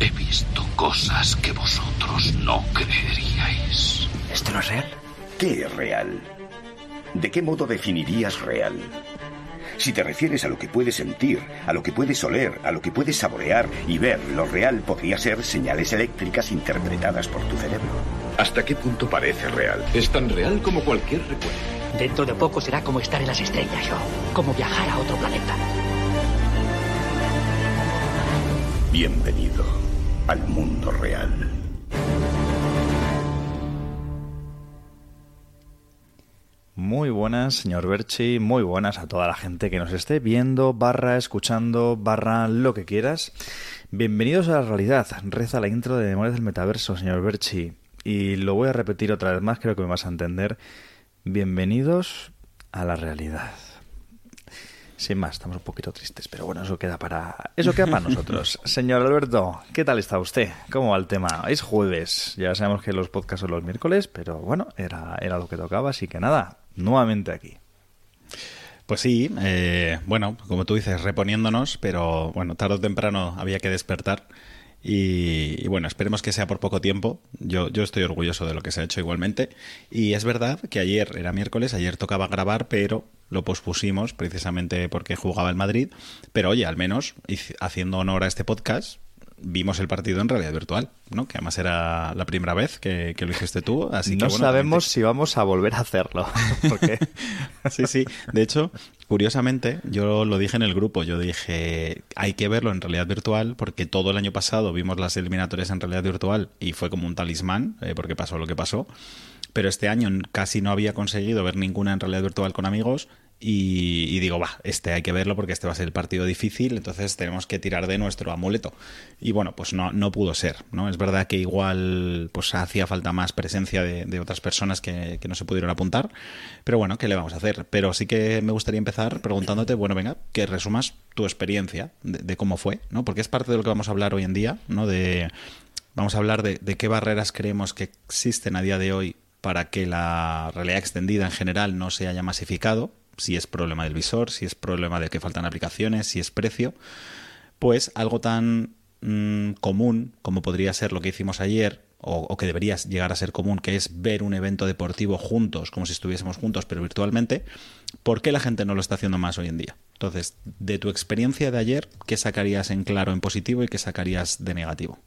he visto cosas que vosotros no creeríais. ¿Esto no es real? ¿Qué es real? ¿De qué modo definirías real? Si te refieres a lo que puedes sentir, a lo que puedes oler, a lo que puedes saborear y ver, lo real podría ser señales eléctricas interpretadas por tu cerebro. ¿Hasta qué punto parece real? Es tan real como cualquier recuerdo. Dentro de poco será como estar en las estrellas, yo. Como viajar a otro planeta. Bienvenido al mundo real. Muy buenas, señor Berchi, muy buenas a toda la gente que nos esté viendo, barra, escuchando, barra, lo que quieras. Bienvenidos a la realidad. Reza la intro de Memorias del Metaverso, señor Berchi. Y lo voy a repetir otra vez más, creo que me vas a entender. Bienvenidos a la realidad. Sin más, estamos un poquito tristes, pero bueno, eso queda para eso queda para nosotros. Señor Alberto, ¿qué tal está usted? ¿Cómo va el tema? Es jueves, ya sabemos que los podcasts son los miércoles, pero bueno, era, era lo que tocaba, así que nada, nuevamente aquí. Pues sí, eh, bueno, como tú dices, reponiéndonos, pero bueno, tarde o temprano había que despertar. Y, bueno, esperemos que sea por poco tiempo. Yo, yo estoy orgulloso de lo que se ha hecho igualmente. Y es verdad que ayer era miércoles, ayer tocaba grabar, pero lo pospusimos precisamente porque jugaba el Madrid. Pero oye, al menos haciendo honor a este podcast, vimos el partido en realidad virtual, ¿no? Que además era la primera vez que, que lo hiciste tú, así no que bueno, sabemos si vamos a volver a hacerlo. Porque... sí, sí. De hecho, curiosamente, yo lo dije en el grupo, yo dije, hay que verlo en realidad virtual porque todo el año pasado vimos las eliminatorias en realidad virtual y fue como un talismán, eh, porque pasó lo que pasó. Pero este año casi no había conseguido ver ninguna en realidad virtual con amigos y, digo, va, este hay que verlo porque este va a ser el partido difícil, entonces tenemos que tirar de nuestro amuleto. Y bueno, pues no, no pudo ser, ¿no? Es verdad que igual pues hacía falta más presencia de, otras personas que, que, no se pudieron apuntar, pero bueno, ¿qué le vamos a hacer? Pero sí que me gustaría empezar preguntándote, bueno, venga, que resumas tu experiencia de, cómo fue, ¿no? Porque es parte de lo que vamos a hablar hoy en día, ¿no? De, vamos a hablar de qué barreras creemos que existen a día de hoy para que la realidad extendida en general no se haya masificado, si es problema del visor, si es problema de que faltan aplicaciones, si es precio, pues algo tan mmm, común como podría ser lo que hicimos ayer, o, o, que debería llegar a ser común, que es ver un evento deportivo juntos, como si estuviésemos juntos, pero virtualmente, ¿por qué la gente no lo está haciendo más hoy en día? Entonces, de tu experiencia de ayer, ¿qué sacarías en claro en positivo y qué sacarías de negativo?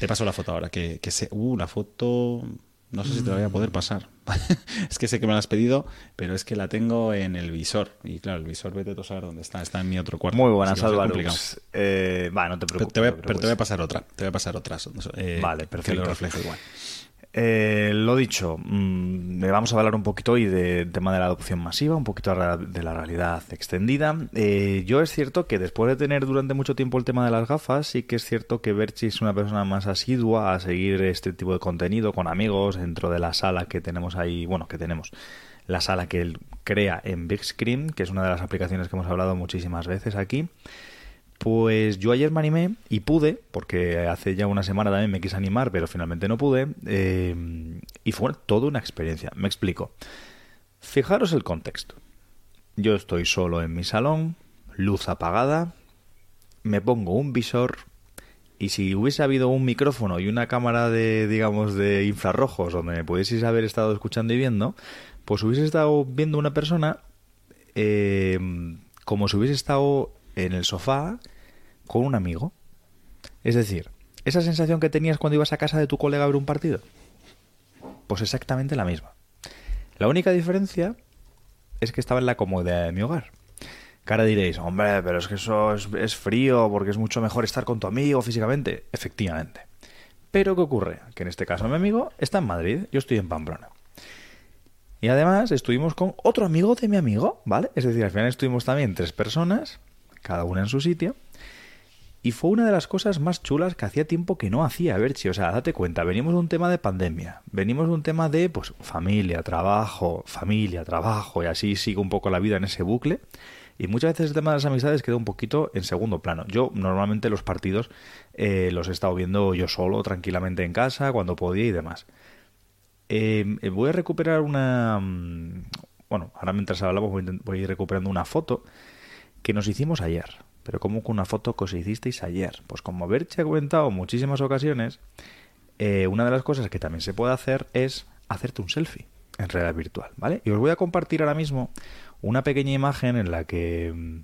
Te paso la foto ahora, que, que se... Uh, la foto... No sé si te la voy a poder pasar. es que sé que me la has pedido, pero es que la tengo en el visor. Y claro, el visor, vete a saber dónde está. Está en mi otro cuarto. Muy buenas, Álvaro. Eh, va, no te preocupes. Te voy, no te pero te voy a pasar otra. Te voy a pasar otra. Eh, vale, perfecto. Que lo refleje igual. Eh, lo dicho, mm, vamos a hablar un poquito hoy del tema de la adopción masiva, un poquito de la realidad extendida. Eh, yo es cierto que después de tener durante mucho tiempo el tema de las gafas, sí que es cierto que Berchi es una persona más asidua a seguir este tipo de contenido con amigos dentro de la sala que tenemos ahí, bueno, que tenemos la sala que él crea en Big Screen, que es una de las aplicaciones que hemos hablado muchísimas veces aquí. Pues yo ayer me animé y pude, porque hace ya una semana también me quise animar, pero finalmente no pude, eh, y fue toda una experiencia. Me explico. Fijaros el contexto. Yo estoy solo en mi salón, luz apagada, me pongo un visor y si hubiese habido un micrófono y una cámara de, digamos, de infrarrojos donde me pudieseis haber estado escuchando y viendo, pues hubiese estado viendo una persona eh, como si hubiese estado en el sofá con un amigo. Es decir, esa sensación que tenías cuando ibas a casa de tu colega a ver un partido. Pues exactamente la misma. La única diferencia es que estaba en la comodidad de mi hogar. Ahora diréis, hombre, pero es que eso es, es, frío porque es mucho mejor estar con tu amigo físicamente. Efectivamente. Pero ¿qué ocurre? Que en este caso mi amigo está en Madrid, yo estoy en Pamplona. Y además estuvimos con otro amigo de mi amigo, ¿vale? Es decir, al final estuvimos también tres personas cada una en su sitio. Y fue una de las cosas más chulas que hacía tiempo que no hacía Berchi. O sea, date cuenta, venimos de un tema de pandemia, venimos de un tema de pues familia, trabajo, familia, trabajo, y así sigue un poco la vida en ese bucle. Y muchas veces el tema de las amistades queda un poquito en segundo plano. Yo normalmente los partidos eh, los he estado viendo yo solo, tranquilamente en casa, cuando podía y demás. Em, eh, voy a recuperar una... Mm, bueno, ahora mientras hablamos voy a ir recuperando una foto que nos hicimos ayer. Pero como con una foto que os hicisteis ayer. Pues como Berche ha comentado en muchísimas ocasiones, eh, una de las cosas que también se puede hacer es hacerte un selfie en realidad virtual, ¿vale? Y os voy a compartir ahora mismo una pequeña imagen en la que... Mm,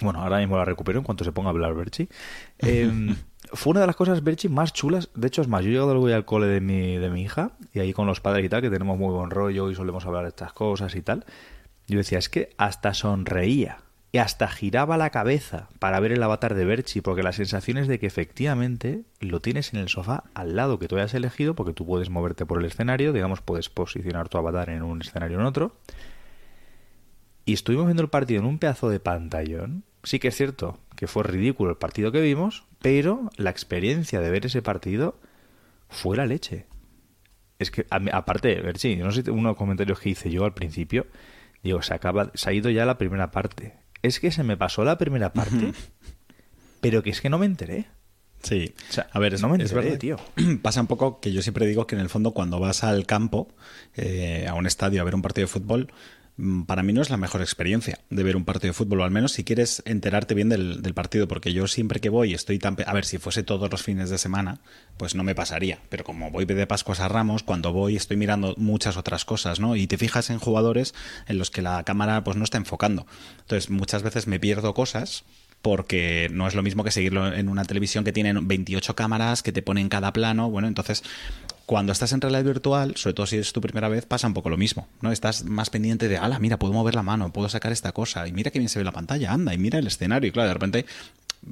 bueno, ahora mismo la recupero en cuanto se ponga a hablar Berchi. Em, fue una de las cosas, Berchi, más chulas. De hecho, es más, yo he llegado voy al cole de mi, de mi hija y ahí con los padres y tal, que tenemos muy buen rollo y solemos hablar de estas cosas y tal. Yo decía, es que hasta sonreía y hasta giraba la cabeza para ver el avatar de Berchi, porque la sensación es de que efectivamente lo tienes en el sofá al lado que tú hayas elegido, porque tú puedes moverte por el escenario, digamos, puedes posicionar tu avatar en un escenario o en otro. Y estuvimos viendo el partido en un pedazo de pantallón. Sí que es cierto que fue ridículo el partido que vimos, pero la experiencia de ver ese partido fue la leche. Es que, aparte, Berchi, no sé unos comentarios que hice yo al principio, digo, se, acaba, se ha ido ya la primera parte es que se me pasó la primera parte, pero que es que no me enteré. Sí, a ver, es, no me es verdad, tío. Pasa un poco que yo siempre digo que en el fondo cuando vas al campo, eh, a un estadio a ver un partido de fútbol, para mí no es la mejor experiencia de ver un partido de fútbol, al menos si quieres enterarte bien del, partido, porque yo siempre que voy estoy tan... A ver, si fuese todos los fines de semana, pues no me pasaría, pero como voy de Pascuas a Ramos, cuando voy estoy mirando muchas otras cosas, ¿no? Y te fijas en jugadores en los que la cámara pues no está enfocando. Entonces muchas veces me pierdo cosas porque no es lo mismo que seguirlo en una televisión que tiene 28 cámaras, que te ponen cada plano. Bueno, entonces cuando estás en realidad virtual, sobre todo si es tu primera vez, pasa un poco lo mismo, ¿no? Estás más pendiente de, ala, mira, puedo mover la mano, puedo sacar esta cosa, y mira que bien se ve la pantalla, anda, y mira el escenario, y claro, de repente,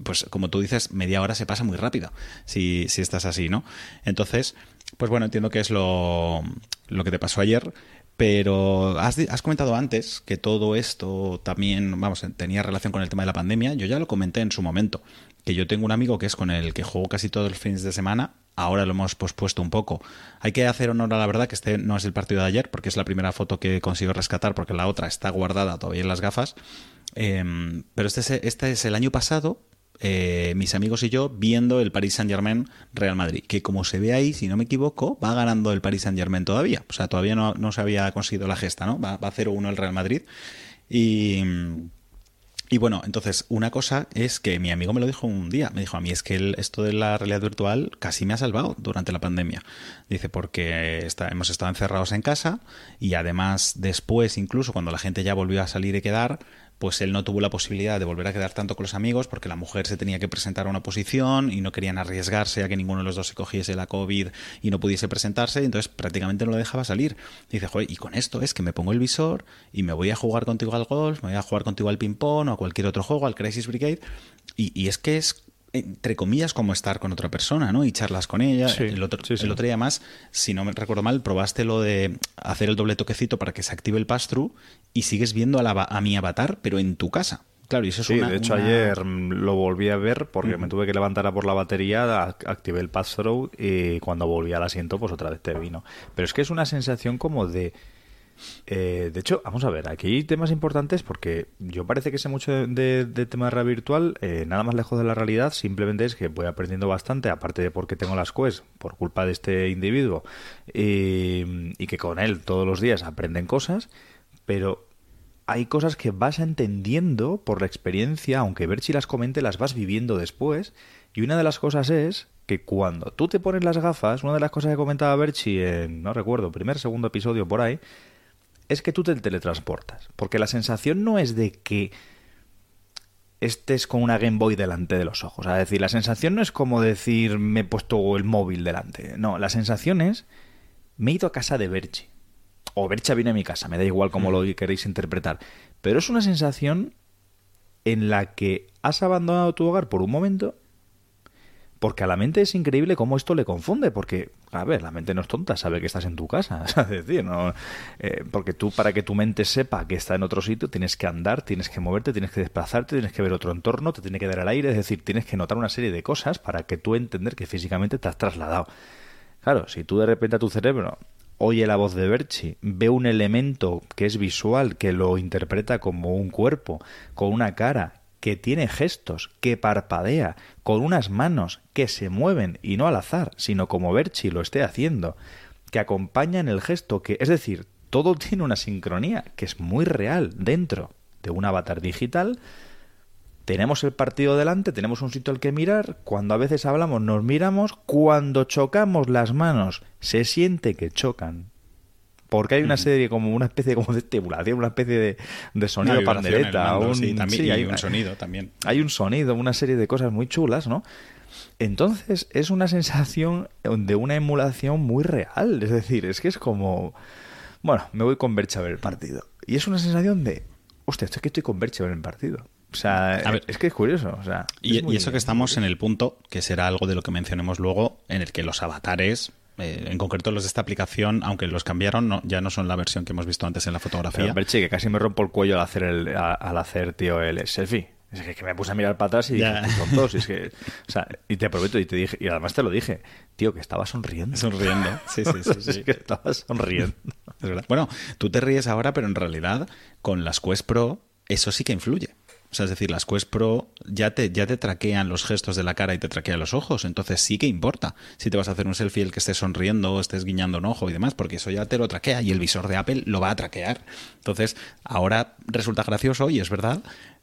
pues como tú dices, media hora se pasa muy rápido si, si estás así, ¿no? Entonces, pues bueno, entiendo que es lo, lo que te pasó ayer, pero has, has, comentado antes que todo esto también, vamos, tenía relación con el tema de la pandemia. Yo ya lo comenté en su momento, que yo tengo un amigo que es con el que juego casi todos los fines de semana ahora lo hemos pospuesto un poco. Hay que hacer honor a la verdad que este no es el partido de ayer, porque es la primera foto que consigo rescatar, porque la otra está guardada todavía en las gafas. Em, pero este es, este es el año pasado, eh, mis amigos y yo viendo el Paris Saint Germain Real Madrid, que como se ve ahí, si no me equivoco, va ganando el Paris Saint Germain todavía. O sea, todavía no, no se había conseguido la gesta, ¿no? Va, va 0-1 el Real Madrid. Y y bueno, entonces, una cosa es que mi amigo me lo dijo un día. Me dijo, a mí es que esto de la realidad virtual casi me ha salvado durante la pandemia. Dice, porque hemos estado encerrados en casa y además después, incluso cuando la gente ya volvió a salir y quedar, pues él no tuvo la posibilidad de volver a quedar tanto con los amigos porque la mujer se tenía que presentar a una posición y no querían arriesgarse a que ninguno de los dos se cogiese la COVID y no pudiese presentarse, y entonces prácticamente no lo dejaba salir. Dice, joder, y con esto es que me pongo el visor y me voy a jugar contigo al golf, me voy a jugar contigo al ping-pong o a cualquier otro juego, al Crisis Brigade, y, y es que es entre comillas, como estar con otra persona, ¿no? Y charlas con ella. Sí, el, otro, sí, sí. el otro día más, si no me recuerdo mal, probaste lo de hacer el doble toquecito para que se active el pass-through y sigues viendo a, la, a mi avatar, pero en tu casa. Claro, y eso es Sí, una- de hecho una- ayer lo volví a ver porque me tuve que levantar a por la batería, activé el pass-through y cuando volví al asiento pues otra vez te vino. Pero es que es una sensación como de... eh, de hecho, vamos a ver, aquí hay temas importantes porque yo parece que sé mucho de, tema de realidad virtual, eh, nada más lejos de la realidad, simplemente es que voy aprendiendo bastante, aparte de porque tengo las Quest, por culpa de este individuo, y, y que con él todos los días aprenden cosas, pero hay cosas que vas entendiendo por la experiencia, aunque Berchi las comente, las vas viviendo después. Y una de las cosas es que cuando tú te pones las gafas, una de las cosas que comentaba Berchi en, no recuerdo, primer, segundo episodio por ahí, es que tú te teletransportas. Porque la sensación no es de que estés con una Game Boy delante de los ojos. Es decir, la sensación no es como decir me he puesto el móvil delante. No, la sensación es me he ido a casa de Berchi. O Bercha viene a mi casa, me da igual cómo lo queréis interpretar. Pero es una sensación en la que has abandonado tu hogar por un momento. Porque a la mente es increíble cómo esto le confunde. Porque, a ver, la mente no es tonta, sabe que estás en tu casa. Es decir, no, eh, porque tú, para que tu mente sepa que está en otro sitio, tienes que andar, tienes que moverte, tienes que desplazarte, tienes que ver otro entorno, te tiene que dar el aire. Es decir, tienes que notar una serie de cosas para que tú entender que físicamente te has trasladado. Claro, si tú de repente a tu cerebro oye la voz de Berchi, ve un elemento que es visual, que lo interpreta como un cuerpo, con una cara, que tiene gestos, que parpadea, con unas manos que se mueven y no al azar, sino como Berchi lo esté haciendo, que acompañan el gesto, que es decir, todo tiene una sincronía que es muy real dentro de un avatar digital tenemos el partido delante, tenemos un sitio al que mirar, cuando a veces hablamos nos miramos, cuando chocamos las manos se siente que chocan. Porque hay una serie como una especie como de estimulación, una especie de, de sonido Una pandereta, mando, un, sí, también, y hay un sonido también. Hay un sonido, una serie de cosas muy chulas, ¿no? Entonces es una sensación de una emulación muy real, es decir, es que es como bueno, me voy con Bercha a ver el partido. Y es una sensación de, hostia, esto es que estoy con Bercha a ver el partido. O sea, A ver. es que es curioso. O sea, Y, es muy- y eso que estamos en el punto, que será algo de lo que mencionemos luego, en el que los avatares, eh, en concreto los de esta aplicación, aunque los cambiaron, no- ya no son la versión que hemos visto antes en la fotografía. Pero, Berchi, que casi me rompo el cuello al hacer, el, a- al hacer tío, el selfie. Es que, que me puse a mirar para atrás y dije, Ya. "Qué tontos", y es que, o sea, y te prometo, y te dije, y además te lo dije, tío, que estaba sonriendo. Sonriendo. Sí, sí, sí. es que estaba sonriendo. Es verdad. Bueno, tú te ríes ahora, pero en realidad con las Quest Pro eso sí que influye. O sea, es decir, las Quest Pro ya te, ya te traquean los gestos de la cara y te traquean los ojos. Entonces sí que importa si te vas a hacer un selfie el que estés sonriendo o estés guiñando un ojo y demás, porque eso ya te lo traquea y el visor de Apple lo va a traquear. Entonces, ahora resulta gracioso y es verdad.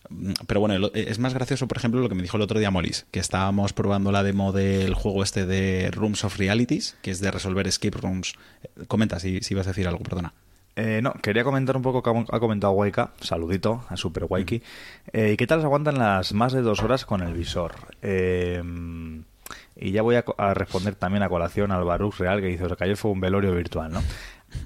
Mm, Pero bueno, lo- es más gracioso, por ejemplo, lo que me dijo el otro día Molis, que estábamos probando la demo del juego este de Rooms of Realities, que es de resolver escape rooms. Eh, Comenta si, si ibas a decir algo, perdona. Eh, no, quería comentar un poco que ha comentado Waika, saludito a Super Waiki. Eh, ¿Qué tal se aguantan las más de dos horas con el visor? Eh, y ya voy a, a responder también a colación al Baruch Real que dice que ayer fue un velorio virtual, ¿no?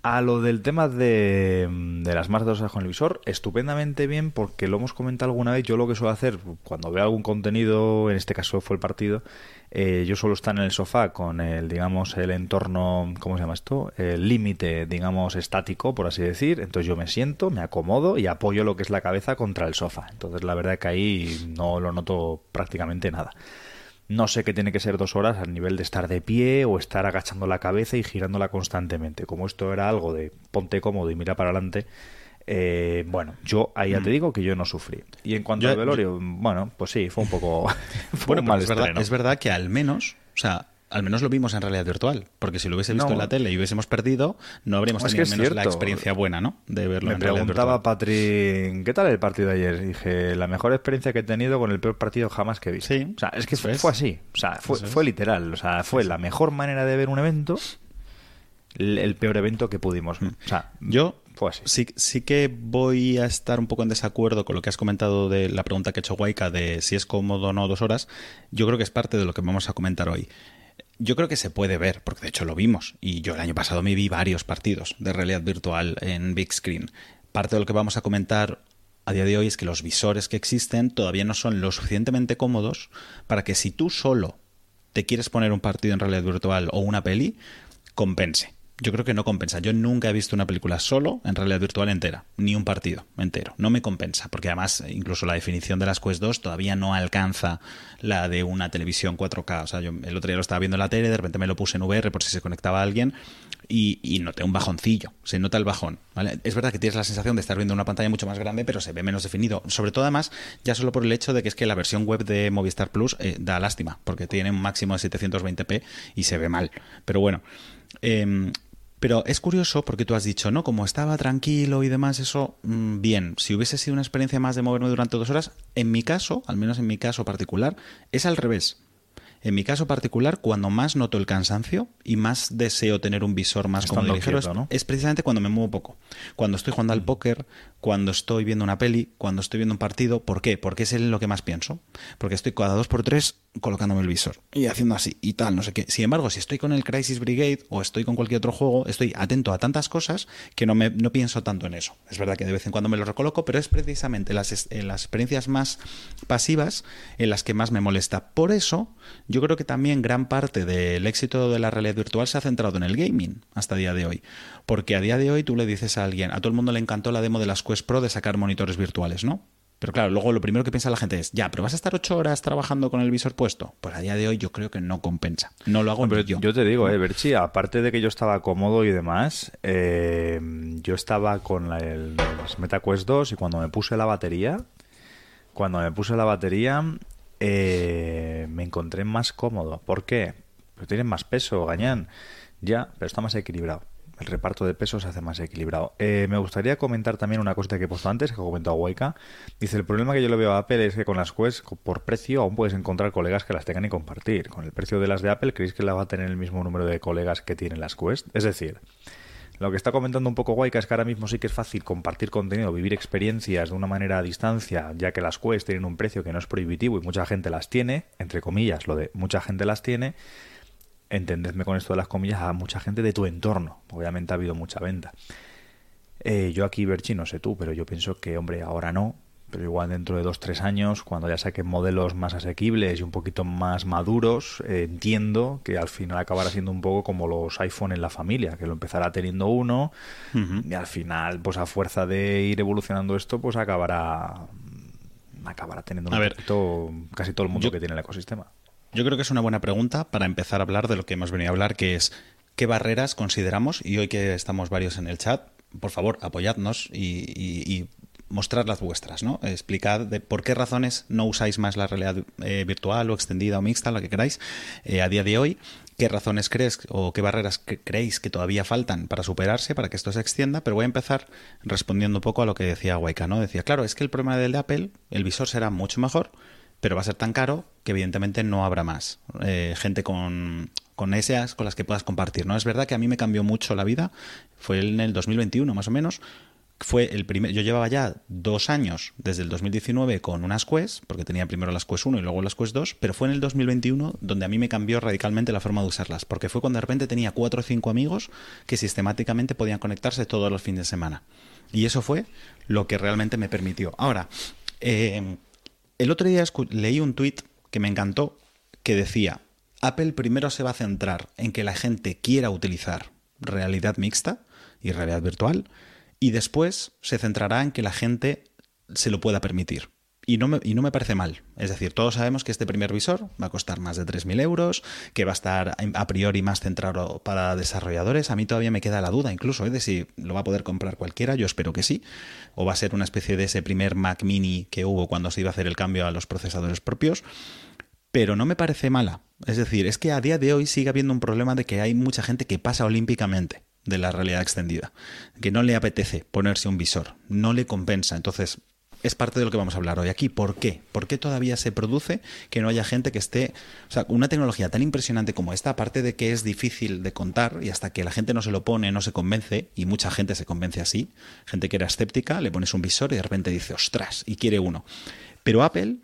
A lo del tema de, de las más de con el visor, estupendamente bien porque lo hemos comentado alguna vez. Yo lo que suelo hacer cuando veo algún contenido, en este caso fue el partido, eh, yo suelo estar en el sofá con el, digamos, el entorno, ¿cómo se llama esto? El límite, digamos, estático, por así decir. Entonces yo me siento, me acomodo y apoyo lo que es la cabeza contra el sofá. Entonces la verdad que ahí no lo noto prácticamente nada. No sé qué tiene que ser dos horas al nivel de estar de pie o estar agachando la cabeza y girándola constantemente. Como esto era algo de ponte cómodo y mira para adelante, eh, bueno, yo ahí ya te digo que yo no sufrí. Y en cuanto Yo- al velorio, bueno, pues sí, fue un poco. fue Bueno, un pero mal es verdad, es verdad que al menos, o sea, al menos lo vimos en realidad virtual, porque si lo hubiese visto No. en la tele y hubiésemos perdido, no habríamos es tenido que es menos la cierto. experiencia buena, ¿no? De verlo Me en realidad preguntaba. Patrick, ¿qué tal el partido de ayer? Dije, la mejor experiencia que he tenido con el peor partido jamás que he visto. Sí, o sea, es que fue, así. O sea, fue, literal. O sea, fue la mejor manera de ver un evento, el, el peor evento que pudimos. ver. O sea, Yo fue así. sí, sí que voy a estar un poco en desacuerdo con lo que has comentado de la pregunta que ha hecho Waika de si es cómodo o no dos horas. Yo creo que es parte de lo que vamos a comentar hoy. Yo creo que se puede ver, porque de hecho lo vimos. Y yo el año pasado me vi varios partidos de realidad virtual en Big Screen. Parte de lo que vamos a comentar a día de hoy es que los visores que existen todavía no son lo suficientemente cómodos para que si tú solo te quieres poner un partido en realidad virtual o una peli, compense yo creo que no compensa. Yo nunca he visto una película solo en realidad virtual entera, ni un partido entero. No me compensa, porque además incluso la definición de las Quest 2 todavía no alcanza la de una televisión 4K. O sea, yo el otro día lo estaba viendo en la tele, de repente me lo puse en VR por si se conectaba alguien y, y, noté un bajoncillo, se nota el bajón. Es verdad que tienes la sensación de estar viendo una pantalla mucho más grande, pero se ve menos definido. Sobre todo, además, ya solo por el hecho de que es que la versión web de Movistar Plus eh, da lástima, porque tiene un máximo de 720p y se ve mal. Pero bueno. Eh, pero es curioso porque tú has dicho, ¿no? Como estaba tranquilo y demás, eso, mm, bien. Si hubiese sido una experiencia más de moverme durante dos horas, en mi caso, al menos en mi caso particular, es al revés. En mi caso particular, cuando más noto el cansancio y más deseo tener un visor más cómodo ligero, ¿no? es, precisamente cuando me muevo poco. Cuando estoy jugando al mm. póker, cuando estoy viendo una peli, cuando estoy viendo un partido. ¿Por qué? Porque es en lo que más pienso. Porque estoy cada dos por tres colocándome el visor y haciendo así y tal, no sé qué. Sin embargo, si estoy con el Crisis Brigade o estoy con cualquier otro juego, estoy atento a tantas cosas que no, me, no pienso tanto en eso. Es verdad que de vez en cuando me lo recoloco, pero es precisamente las, en las experiencias más pasivas en las que más me molesta. Por eso, yo creo que también gran parte del éxito de la realidad virtual se ha centrado en el gaming hasta día de hoy. Porque a día de hoy tú le dices a alguien, a todo el mundo le encantó la demo de las Quest Pro de sacar monitores virtuales, ¿no? Pero claro, luego lo primero que piensa la gente es, ya, pero vas a estar ocho horas trabajando con el visor puesto. Pues a día de hoy yo creo que no compensa. No lo hago pero yo. Yo te digo, eh, Berchi, aparte de que yo estaba cómodo y demás, eh, yo estaba con la, el, MetaQuest 2 y cuando me puse la batería, cuando me puse la batería, eh, me encontré más cómodo. ¿Por qué? Pues tienen más peso, gañán. Ya, pero está más equilibrado el reparto de peso se hace más equilibrado. Eh, me gustaría comentar también una cosa que he puesto antes, que ha comentado Waika. Dice, el problema que yo le veo a Apple es que con las Quest, por precio, aún puedes encontrar colegas que las tengan y compartir. Con el precio de las de Apple, ¿creéis que la va a tener el mismo número de colegas que tienen las Quest? Es decir, lo que está comentando un poco Waika es que ahora mismo sí que es fácil compartir contenido, vivir experiencias de una manera a distancia, ya que las Quest tienen un precio que no es prohibitivo y mucha gente las tiene, entre comillas, lo de mucha gente las tiene entendedme con esto de las comillas, a mucha gente de tu entorno. Obviamente ha habido mucha venta. Eh, yo aquí, Berchi, no sé tú, pero yo pienso que, hombre, ahora no, pero igual dentro de dos, tres años, cuando ya saquen modelos más asequibles y un poquito más maduros, eh, entiendo que al final acabará siendo un poco como los iPhone en la familia, que lo empezará teniendo uno y al final, pues a fuerza de ir evolucionando esto, pues acabará acabará teniendo un poquito casi todo el mundo que tiene el ecosistema. Yo creo que es una buena pregunta para empezar a hablar de lo que hemos venido a hablar, que es qué barreras consideramos, y hoy que estamos varios en el chat, por favor, apoyadnos y, mostrad las vuestras, ¿no? Explicad de por qué razones no usáis más la realidad eh, virtual o extendida o mixta, lo que queráis, eh, a día de hoy, qué razones crees o qué barreras creéis que todavía faltan para superarse, para que esto se extienda, pero voy a empezar respondiendo un poco a lo que decía Waika, ¿no? Decía, claro, es que el problema del de Apple, el visor será mucho mejor, pero va a ser tan caro que evidentemente no habrá más eh, gente con, con esas con las que puedas compartir. ¿no? Es verdad que a mí me cambió mucho la vida, fue en el 2021 más o menos, fue el primer, yo llevaba ya dos años desde el 2019 con unas Quest, porque tenía primero las Quest 1 y luego las Quest 2, pero fue en el 2021 donde a mí me cambió radicalmente la forma de usarlas, porque fue cuando de repente tenía cuatro o cinco amigos que sistemáticamente podían conectarse todos los fines de semana. Y eso fue lo que realmente me permitió. Ahora, eh, el otro día leí un tweet que me encantó que decía, Apple primero se va a centrar en que la gente quiera utilizar realidad mixta y realidad virtual y después se centrará en que la gente se lo pueda permitir. Y no, me, y no me parece mal. Es decir, todos sabemos que este primer visor va a costar más de 3.000 euros, que va a estar a priori más centrado para desarrolladores. A mí todavía me queda la duda incluso ¿eh? de si lo va a poder comprar cualquiera, yo espero que sí. O va a ser una especie de ese primer Mac mini que hubo cuando se iba a hacer el cambio a los procesadores propios. Pero no me parece mala. Es decir, es que a día de hoy sigue habiendo un problema de que hay mucha gente que pasa olímpicamente de la realidad extendida, que no le apetece ponerse un visor, no le compensa. Entonces, es parte de lo que vamos a hablar hoy aquí. ¿Por qué? ¿Por qué todavía se produce que no haya gente que esté... O sea, una tecnología tan impresionante como esta, aparte de que es difícil de contar y hasta que la gente no se lo pone, no se convence, y mucha gente se convence así, gente que era escéptica, le pones un visor y de repente dice, ostras, y quiere uno. Pero Apple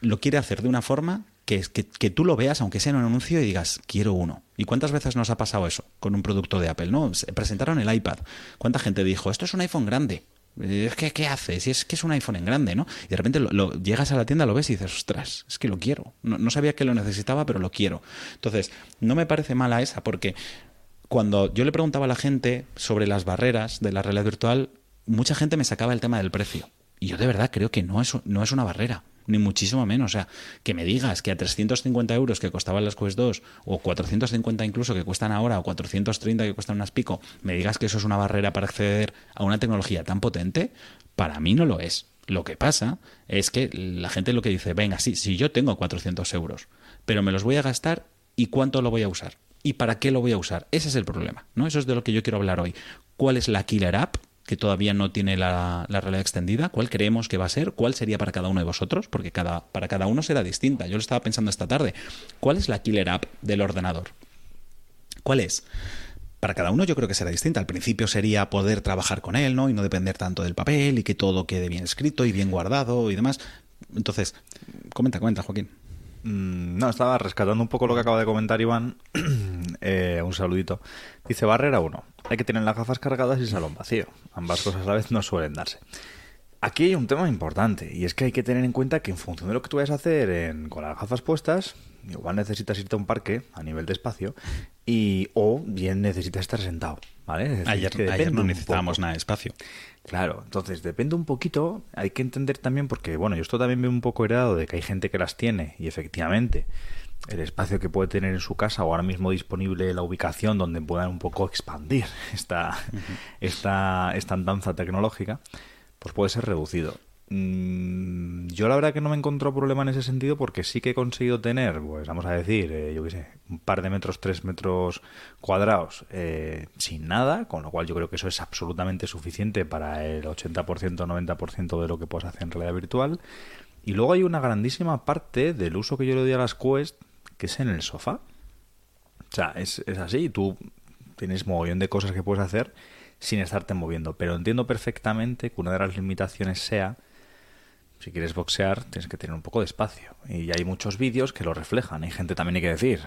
lo quiere hacer de una forma que, tú lo veas, aunque sea en un anuncio, y digas, quiero uno. ¿Y cuántas veces nos ha pasado eso con un producto de Apple? No, presentaron el iPad. ¿Cuánta gente dijo, esto es un iPhone grande? Eh, Es que, ¿qué haces? Si es que es un iPhone en grande, ¿no? Y de repente lo, llegas a la tienda, lo ves y dices, ostras, es que lo quiero. No, no sabía que lo necesitaba, pero lo quiero. Entonces, no me parece mala esa, porque cuando yo le preguntaba a la gente sobre las barreras de la realidad virtual, mucha gente me sacaba el tema del precio. Y yo de verdad creo que no es, no es una barrera, ni muchísimo menos. O sea, que me digas que a 350 euros que costaban las Quest 2, o 450 incluso que cuestan ahora, o 430 que cuestan unas pico, me digas que eso es una barrera para acceder a una tecnología tan potente, para mí no lo es. Lo que pasa es que la gente lo que dice, venga, sí, si yo tengo 400 euros, pero me los voy a gastar y cuánto lo voy a usar y para qué lo voy a usar. Ese es el problema, ¿no? Eso es de lo que yo quiero hablar hoy. ¿Cuál es la killer app que todavía no tiene la, la realidad extendida? ¿Cuál creemos que va a ser? ¿Cuál sería para cada uno de vosotros? Porque cada, para cada uno será distinta. Yo lo estaba pensando esta tarde. ¿Cuál es la killer app del ordenador? ¿Cuál es? Para cada uno yo creo que será distinta. Al principio sería poder trabajar con él, ¿no? Y no depender tanto del papel y que todo quede bien escrito y bien guardado y demás. Entonces, comenta, comenta, Joaquín. Mm, No, estaba rescatando un poco lo que acaba de comentar Iván. Eh, un saludito. Dice Barrera 1. Hay que tener las gafas cargadas y salón vacío. Ambas cosas a la vez no suelen darse. Aquí hay un tema importante y es que hay que tener en cuenta que en función de lo que tú vayas a hacer en- con las gafas puestas, igual necesitas irte a un parque a nivel de espacio y o bien necesitas estar sentado, ¿vale? Es decir, Ayer, que ayer no necesitábamos nada de espacio. Claro, entonces depende un poquito, hay que entender también porque, bueno, yo esto también veo un poco heredado de que hay gente que las tiene y efectivamente el espacio que puede tener en su casa o ahora mismo disponible la ubicación donde puedan un poco expandir esta, esta, esta andanza tecnológica, pues puede ser reducido. Mm, Yo la verdad que no me encontró problema en ese sentido porque sí que he conseguido tener, pues vamos a decir, eh, yo qué sé, un par de metros, tres metros cuadrados eh, sin nada, con lo cual yo creo que eso es absolutamente suficiente para el 80%, 90% de lo que puedes hacer en realidad virtual. Y luego hay una grandísima parte del uso que yo le doy a las Quest que es en el sofá. O sea, es, es así, tú tienes mogollón de cosas que puedes hacer sin estarte moviendo, pero entiendo perfectamente que una de las limitaciones sea si quieres boxear, tienes que tener un poco de espacio. Y hay muchos vídeos que lo reflejan. Hay gente también hay que decir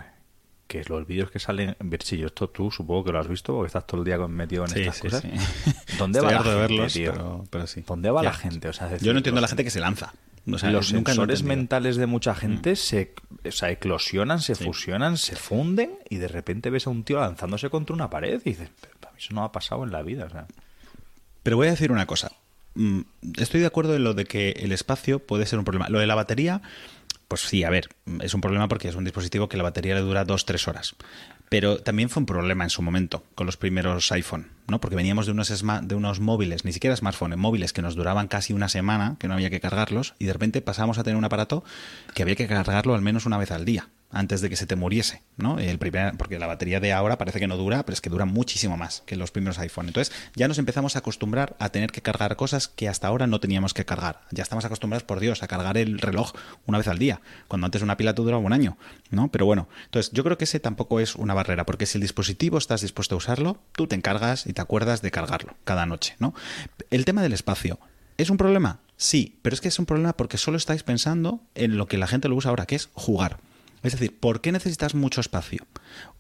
que los vídeos que salen en Versillo, esto tú supongo que lo has visto porque estás todo el día metido en Sí, estas sí, cosas. sí. ¿Dónde Estoy va la gente, verlos, tío? pero- pero sí. ¿Dónde va Ya. la gente? O sea, es decir, Yo no entiendo a la gente que se lanza. O sea, los sensores. Mm. mentales de mucha gente se, o sea, eclosionan, se fusionan, se funden y de repente ves a un tío lanzándose contra una pared y dices, para mí eso no ha pasado en la vida. O sea, Pero voy a decir una cosa. Mm, Estoy de acuerdo en lo de que el espacio puede ser un problema. Lo de la batería, pues sí, a ver, es un problema porque es un dispositivo que la batería le dura dos, tres horas. Pero también fue un problema en su momento con los primeros iPhone, ¿no? Porque veníamos de unos, de unos móviles, ni siquiera smartphones, móviles que nos duraban casi una semana, que no había que cargarlos, y de repente pasamos a tener un aparato que había que cargarlo al menos una vez al día antes de que se te muriese, ¿no? El primer, porque la batería de ahora parece que no dura, pero es que dura muchísimo más que los primeros iPhone. Entonces ya nos empezamos a acostumbrar a tener que cargar cosas que hasta ahora no teníamos que cargar. Ya estamos acostumbrados, por Dios, a cargar el reloj una vez al día, cuando antes una pila te duraba un año, ¿no? Pero bueno, entonces yo creo que ese tampoco es una barrera, porque si el dispositivo estás dispuesto a usarlo, tú te encargas y te acuerdas de cargarlo cada noche, ¿no? El tema del espacio, ¿es un problema? Sí, pero es que es un problema porque solo estáis pensando en lo que la gente lo usa ahora, que es jugar. Es decir, ¿por qué necesitas mucho espacio?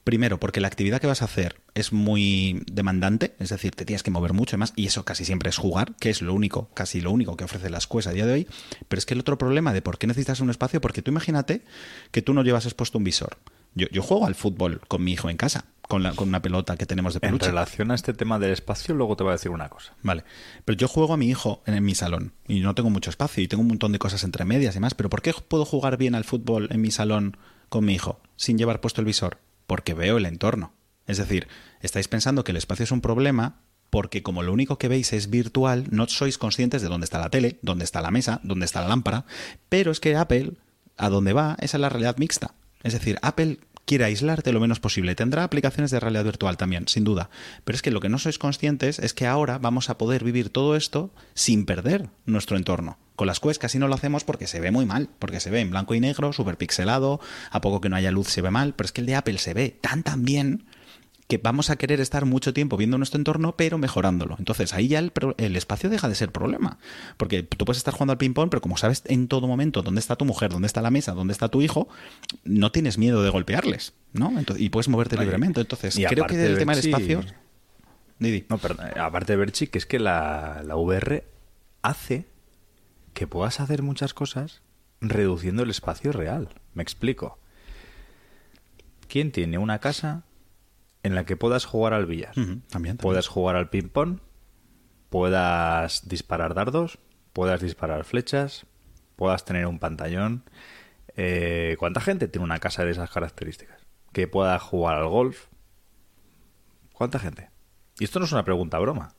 Primero, porque la actividad que vas a hacer es muy demandante, es decir, te tienes que mover mucho y más, y eso casi siempre es jugar, que es lo único, casi lo único que ofrece las Quest a día de hoy. Pero es que el otro problema de por qué necesitas un espacio, porque tú imagínate que tú no llevas expuesto un visor. Yo, yo juego al fútbol con mi hijo en casa, con, la, con una pelota que tenemos de en peluche. relación a este tema del espacio, luego te voy a decir una cosa. Vale. Pero yo juego a mi hijo en, en mi salón y no tengo mucho espacio y tengo un montón de cosas entre medias y más. ¿Pero por qué puedo jugar bien al fútbol en mi salón con mi hijo sin llevar puesto el visor? Porque veo el entorno. Es decir, estáis pensando que el espacio es un problema porque como lo único que veis es virtual, no sois conscientes de dónde está la tele, dónde está la mesa, dónde está la lámpara. Pero es que Apple, a dónde va, esa es la realidad mixta. Es decir, Apple quiere aislarte lo menos posible. Tendrá aplicaciones de realidad virtual también, sin duda. Pero es que lo que no sois conscientes es que ahora vamos a poder vivir todo esto sin perder nuestro entorno. Con las Quest casi no lo hacemos porque se ve muy mal, porque se ve en blanco y negro, súper pixelado, a poco que no haya luz se ve mal, pero es que el de Apple se ve tan tan bien que vamos a querer estar mucho tiempo viendo nuestro entorno, pero mejorándolo. Entonces ahí ya el, espacio deja de ser problema. Porque tú puedes estar jugando al ping-pong, pero como sabes en todo momento dónde está tu mujer, dónde está la mesa, dónde está tu hijo, no tienes miedo de golpearles, ¿no? Entonces, y puedes moverte Oye, libremente. Entonces, creo que el tema del espacio. Didi. No, perdón. Aparte de Berchi, que es que la, la VR hace que puedas hacer muchas cosas reduciendo el espacio real. Me explico. ¿Quién tiene una casa en la que puedas jugar al billar? También. Puedas jugar al ping-pong, puedas disparar dardos, puedas disparar flechas, puedas tener un pantallón. Eh, ¿Cuánta gente tiene una casa de esas características? Que pueda jugar al golf. ¿Cuánta gente? Y esto no es una pregunta broma.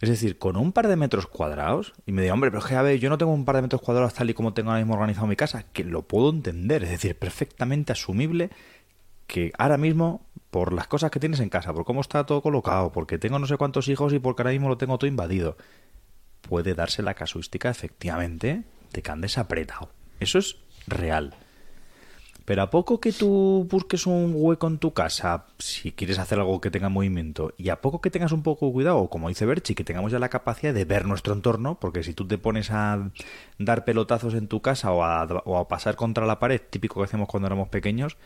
Es decir, con un par de metros cuadrados, y me diga, hombre, pero es que a ver, yo no tengo un par de metros cuadrados tal y como tengo ahora mismo organizado mi casa, que lo puedo entender, es decir, perfectamente asumible que ahora mismo, por las cosas que tienes en casa, por cómo está todo colocado, porque tengo no sé cuántos hijos y porque ahora mismo lo tengo todo invadido, puede darse la casuística, efectivamente, de que andes apretado. Eso es real. Pero a poco que tú busques un hueco en tu casa, si quieres hacer algo que tenga movimiento, y a poco que tengas un poco de cuidado, como dice Berchi, que tengamos ya la capacidad de ver nuestro entorno, porque si tú te pones a dar pelotazos en tu casa o a, o a pasar contra la pared, típico que hacemos cuando éramos pequeños,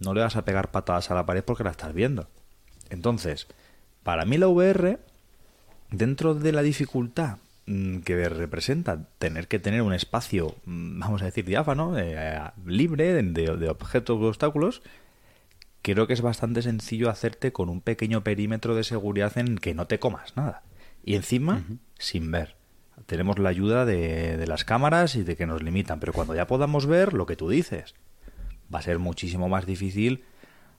no le vas a pegar patadas a la pared porque la estás viendo. Entonces, para mí la VR, dentro de la dificultad mm, que representa tener que tener un espacio, mm, vamos a decir, diáfano, eh, libre de, objetos o obstáculos, creo que es bastante sencillo hacerte con un pequeño perímetro de seguridad en que no te comas nada. Y encima, sin ver. Tenemos la ayuda de, de las cámaras y de que nos limitan, pero cuando ya podamos ver lo que tú dices, va a ser muchísimo más difícil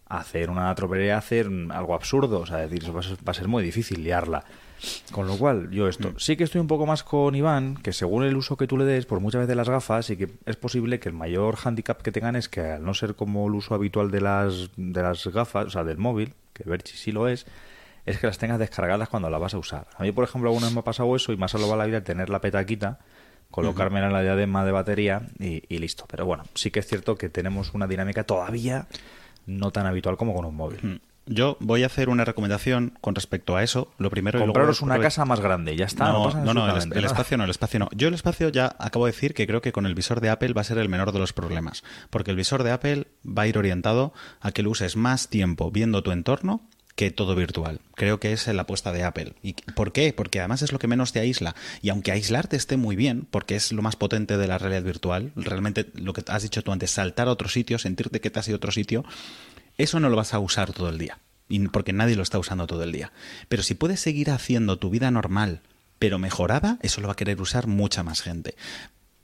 hacer una tropelía, hacer algo absurdo, o sea, decir, va a ser, va a ser muy difícil liarla. Con lo cual, yo esto, sí que estoy un poco más con Iván, que según el uso que tú le des, por muchas veces las gafas, sí que es posible que el mayor handicap que tengan es que al no ser como el uso habitual de las, de las gafas, o sea, del móvil, que Berchi sí lo es, es que las tengas descargadas cuando las vas a usar. A mí, por ejemplo, alguna vez me ha pasado eso y me ha salvado la vida tener la petaquita, colocarme en la diadema de batería y, y listo. Pero bueno, sí que es cierto que tenemos una dinámica todavía no tan habitual como con un móvil. Mm. Yo voy a hacer una recomendación con respecto a eso. Lo primero y luego Compraros una casa más grande, ya está. No, No, no, no, el, el espacio no, el espacio no. Yo el espacio ya acabo de decir que creo que con el visor de Apple va a ser el menor de los problemas, porque el visor de Apple va a ir orientado a que lo uses más tiempo viendo tu entorno que todo virtual. Creo que es la apuesta de Apple. ¿Y por qué? Porque además es lo que menos te aísla. Y aunque aislarte esté muy bien, porque es lo más potente de la realidad virtual, realmente lo que has dicho tú antes, saltar a otro sitio, sentirte que te has ido a otro sitio, eso no lo vas a usar todo el día. Porque nadie lo está usando todo el día. Pero si puedes seguir haciendo tu vida normal, pero mejorada, eso lo va a querer usar mucha más gente.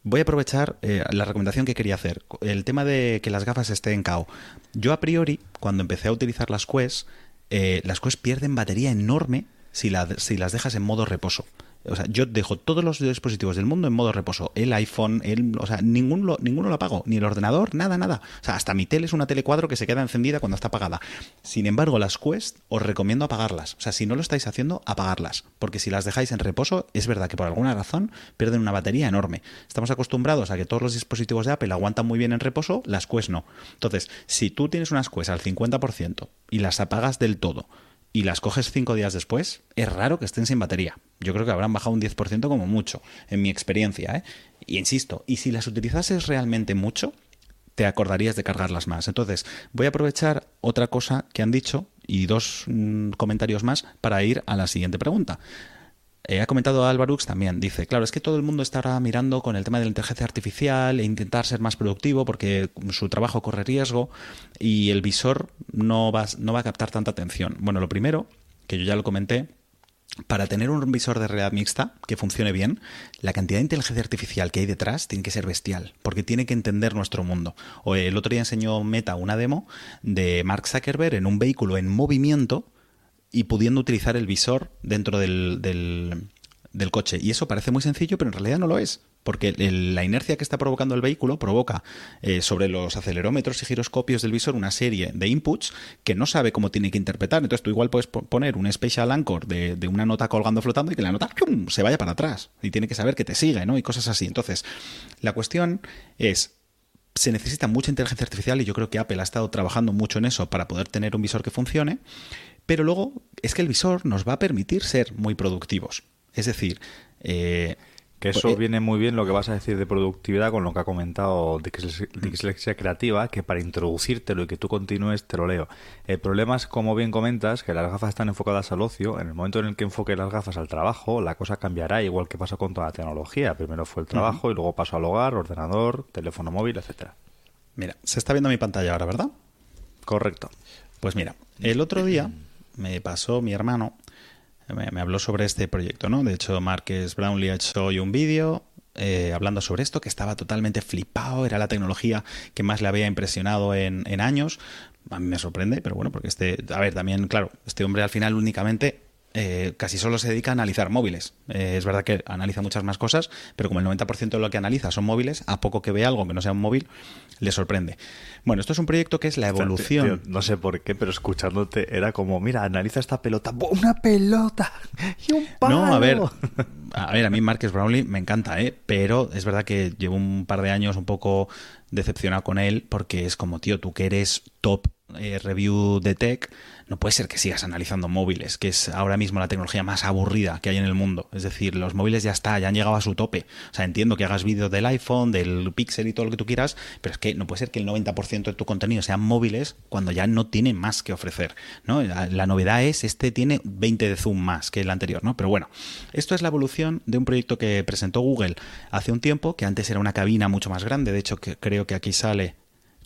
Voy a aprovechar eh, la recomendación que quería hacer. El tema de que las gafas estén KO. Yo a priori, cuando empecé a utilizar las Quest, eh, las Quest pierden batería enorme si, si las dejas en modo reposo. O sea, yo dejo todos los dispositivos del mundo en modo reposo. El iPhone, el, o sea, ninguno, ninguno lo apago. Ni el ordenador, nada, nada. O sea, hasta mi tele es una tele 4 que se queda encendida cuando está apagada. Sin embargo, las Quest os recomiendo apagarlas. O sea, si no lo estáis haciendo, apagarlas. Porque si las dejáis en reposo, es verdad que por alguna razón pierden una batería enorme. Estamos acostumbrados a que todos los dispositivos de Apple aguantan muy bien en reposo, las Quest no. Entonces, si tú tienes unas Quest al 50% y las apagas del todo, y las coges cinco días después, es raro que estén sin batería. Yo creo que habrán bajado un 10% como mucho, en mi experiencia. ¿eh? Y insisto, y si las utilizases realmente mucho, te acordarías de cargarlas más. Entonces, voy a aprovechar otra cosa que han dicho y dos mm, comentarios más para ir a la siguiente pregunta. Eh, ha comentado Álvarux también, dice, claro, es que todo el mundo está ahora mirando con el tema de la inteligencia artificial e intentar ser más productivo porque su trabajo corre riesgo y el visor no va, no va a captar tanta atención. Bueno, lo primero, que yo ya lo comenté, para tener un visor de realidad mixta que funcione bien, la cantidad de inteligencia artificial que hay detrás tiene que ser bestial, porque tiene que entender nuestro mundo. O el otro día enseñó Meta una demo de Mark Zuckerberg en un vehículo en movimiento y pudiendo utilizar el visor dentro del, del, coche. Y eso parece muy sencillo, pero en realidad no lo es. Porque la inercia que está provocando el vehículo provoca eh, sobre los acelerómetros y giroscopios del visor una serie de inputs que no sabe cómo tiene que interpretar. Entonces tú igual puedes po- poner un special anchor de, de una nota colgando flotando y que la nota ¡pum! se vaya para atrás. Y tiene que saber que te sigue, ¿no? Y cosas así. Entonces, la cuestión es, se necesita mucha inteligencia artificial y yo creo que Apple ha estado trabajando mucho en eso para poder tener un visor que funcione, pero luego es que el visor nos va a permitir ser muy productivos. Es decir, eh, Que eso Eh, viene muy bien lo que vas a decir de productividad con lo que ha comentado Dislexia Creativa, que para introducírtelo y que tú continúes te lo leo. El problema es, como bien comentas, que las gafas están enfocadas al ocio. En el momento en el que enfoque las gafas al trabajo, la cosa cambiará, igual que pasó con toda la tecnología. Primero fue el trabajo y luego pasó al hogar, ordenador, teléfono móvil, etcétera. Mira, se está viendo mi pantalla ahora, ¿verdad? Correcto. Pues mira, el otro día me pasó mi hermano, me, habló sobre este proyecto, ¿no? De hecho, Marques Brownlee ha hecho hoy un vídeo eh, hablando sobre esto, que estaba totalmente flipado, era la tecnología que más le había impresionado en, en años. A mí me sorprende, pero bueno, porque este, a ver, también, claro, este hombre al final únicamente eh, casi solo se dedica a analizar móviles. Eh, es verdad que analiza muchas más cosas, pero como el 90% de lo que analiza son móviles, a poco que vea algo que no sea un móvil, le sorprende. Bueno, esto es un proyecto que es la evolución. Tío, no sé por qué, pero escuchándote era como, mira, analiza esta pelota. ¡Buah, ¡Una pelota! ¡Y un palo! No, a ver, a ver, a mí Marques Brownlee me encanta, ¿eh? Pero es verdad que llevo un par de años un poco decepcionado con él porque es como, tío, tú que eres top eh, review de tech, no puede ser que sigas analizando móviles, que es ahora mismo la tecnología más aburrida que hay en el mundo. Es decir, los móviles ya está, ya han llegado a su tope. O sea, entiendo que hagas vídeos del iPhone, del Pixel y todo lo que tú quieras, pero es que no puede ser que el 90% de tu contenido sean móviles cuando ya no tiene más que ofrecer, ¿no? La, novedad es, este tiene 20 de zoom más que el anterior, ¿no? Pero bueno, esto es la evolución de un proyecto que presentó Google hace un tiempo, que antes era una cabina mucho más grande, de hecho creo que aquí sale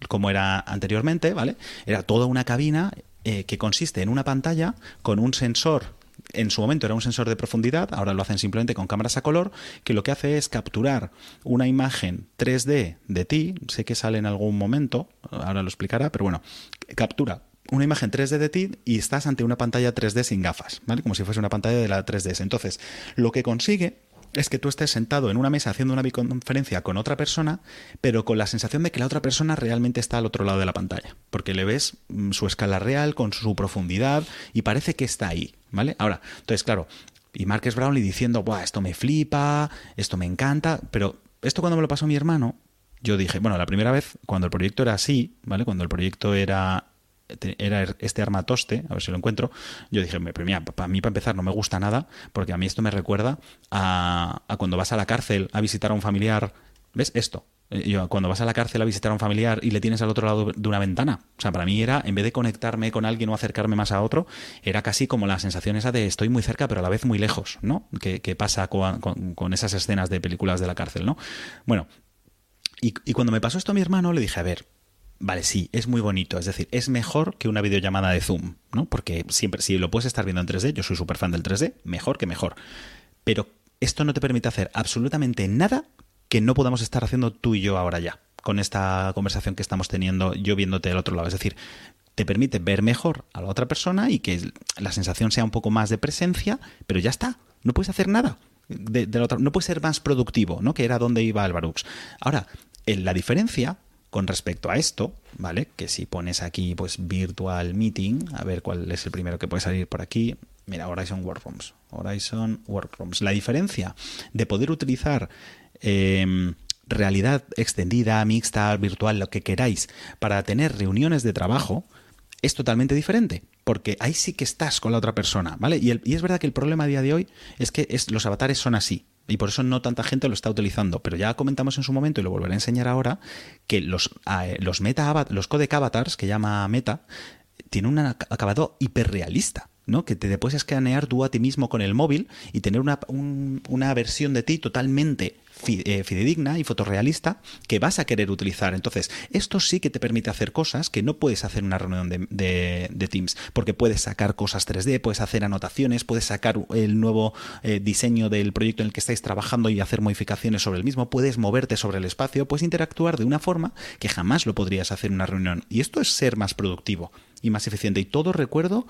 como era anteriormente, ¿vale? Era toda una cabina eh, que consiste en una pantalla con un sensor. En su momento era un sensor de profundidad, ahora lo hacen simplemente con cámaras a color, que lo que hace es capturar una imagen 3D de ti, sé que sale en algún momento, ahora lo explicará, pero bueno, captura una imagen 3D de ti y estás ante una pantalla 3D sin gafas, ¿vale? Como si fuese una pantalla de la 3DS. Entonces, lo que consigue es que tú estés sentado en una mesa haciendo una videoconferencia con otra persona, pero con la sensación de que la otra persona realmente está al otro lado de la pantalla, porque le ves mm, su escala real, con su profundidad, y parece que está ahí, ¿vale? Ahora, entonces, claro, y Marques Brownlee diciendo, Buah, esto me flipa, esto me encanta, pero esto cuando me lo pasó mi hermano, yo dije, bueno, la primera vez, cuando el proyecto era así, ¿vale? Cuando el proyecto era era este armatoste, a ver si lo encuentro, yo dije, pero mira, para mí para empezar no me gusta nada, porque a mí esto me recuerda a, cuando vas a la cárcel a visitar a un familiar, ¿ves? Esto, eh, cuando vas a la cárcel a visitar a un familiar y le tienes al otro lado de una ventana. O sea, para mí era, en vez de conectarme con alguien o acercarme más a otro, era casi como la sensación esa de estoy muy cerca pero a la vez muy lejos, ¿no? Que, pasa con, esas escenas de películas de la cárcel, ¿no? Bueno, y cuando me pasó esto a mi hermano le dije, a ver, Vale, sí, es muy bonito. Es decir, es mejor que una videollamada de Zoom, ¿no? Porque siempre, si lo puedes estar viendo en 3D, yo soy súper fan del 3D, mejor que mejor. Pero esto no te permite hacer absolutamente nada que no podamos estar haciendo tú y yo ahora ya, con esta conversación que estamos teniendo, yo viéndote del otro lado. Es decir, te permite ver mejor a la otra persona y que la sensación sea un poco más de presencia, pero ya está, no puedes hacer nada. De, de la otra, no puedes ser más productivo, ¿no? Que era donde iba Alvarux. Ahora, la diferencia con respecto a esto, ¿vale? Que si pones aquí, pues, virtual meeting, a ver cuál es el primero que puede salir por aquí. Mira, Horizon Workrooms. Horizon Workrooms. La diferencia de poder utilizar eh, realidad extendida, mixta, virtual, lo que queráis, para tener reuniones de trabajo, es totalmente diferente. Porque ahí sí que estás con la otra persona, ¿vale? Y, es verdad que el problema a día de hoy es que los avatares son así y por eso no tanta gente lo está utilizando. Pero ya comentamos en su momento, y lo volveré a enseñar ahora, que los, eh, los, meta, los codec avatars, que llama Meta, tienen un acabado hiperrealista. ¿no? Que te puedes escanear tú a ti mismo con el móvil y tener una, un, una versión de ti totalmente fidedigna y fotorrealista que vas a querer utilizar. Entonces, esto sí que te permite hacer cosas que no puedes hacer en una reunión de, Teams, porque puedes sacar cosas 3D, puedes hacer anotaciones, puedes sacar el nuevo eh, diseño del proyecto en el que estáis trabajando y hacer modificaciones sobre el mismo, puedes moverte sobre el espacio, puedes interactuar de una forma que jamás lo podrías hacer en una reunión. Y esto es ser más productivo y más eficiente. Y todo recuerdo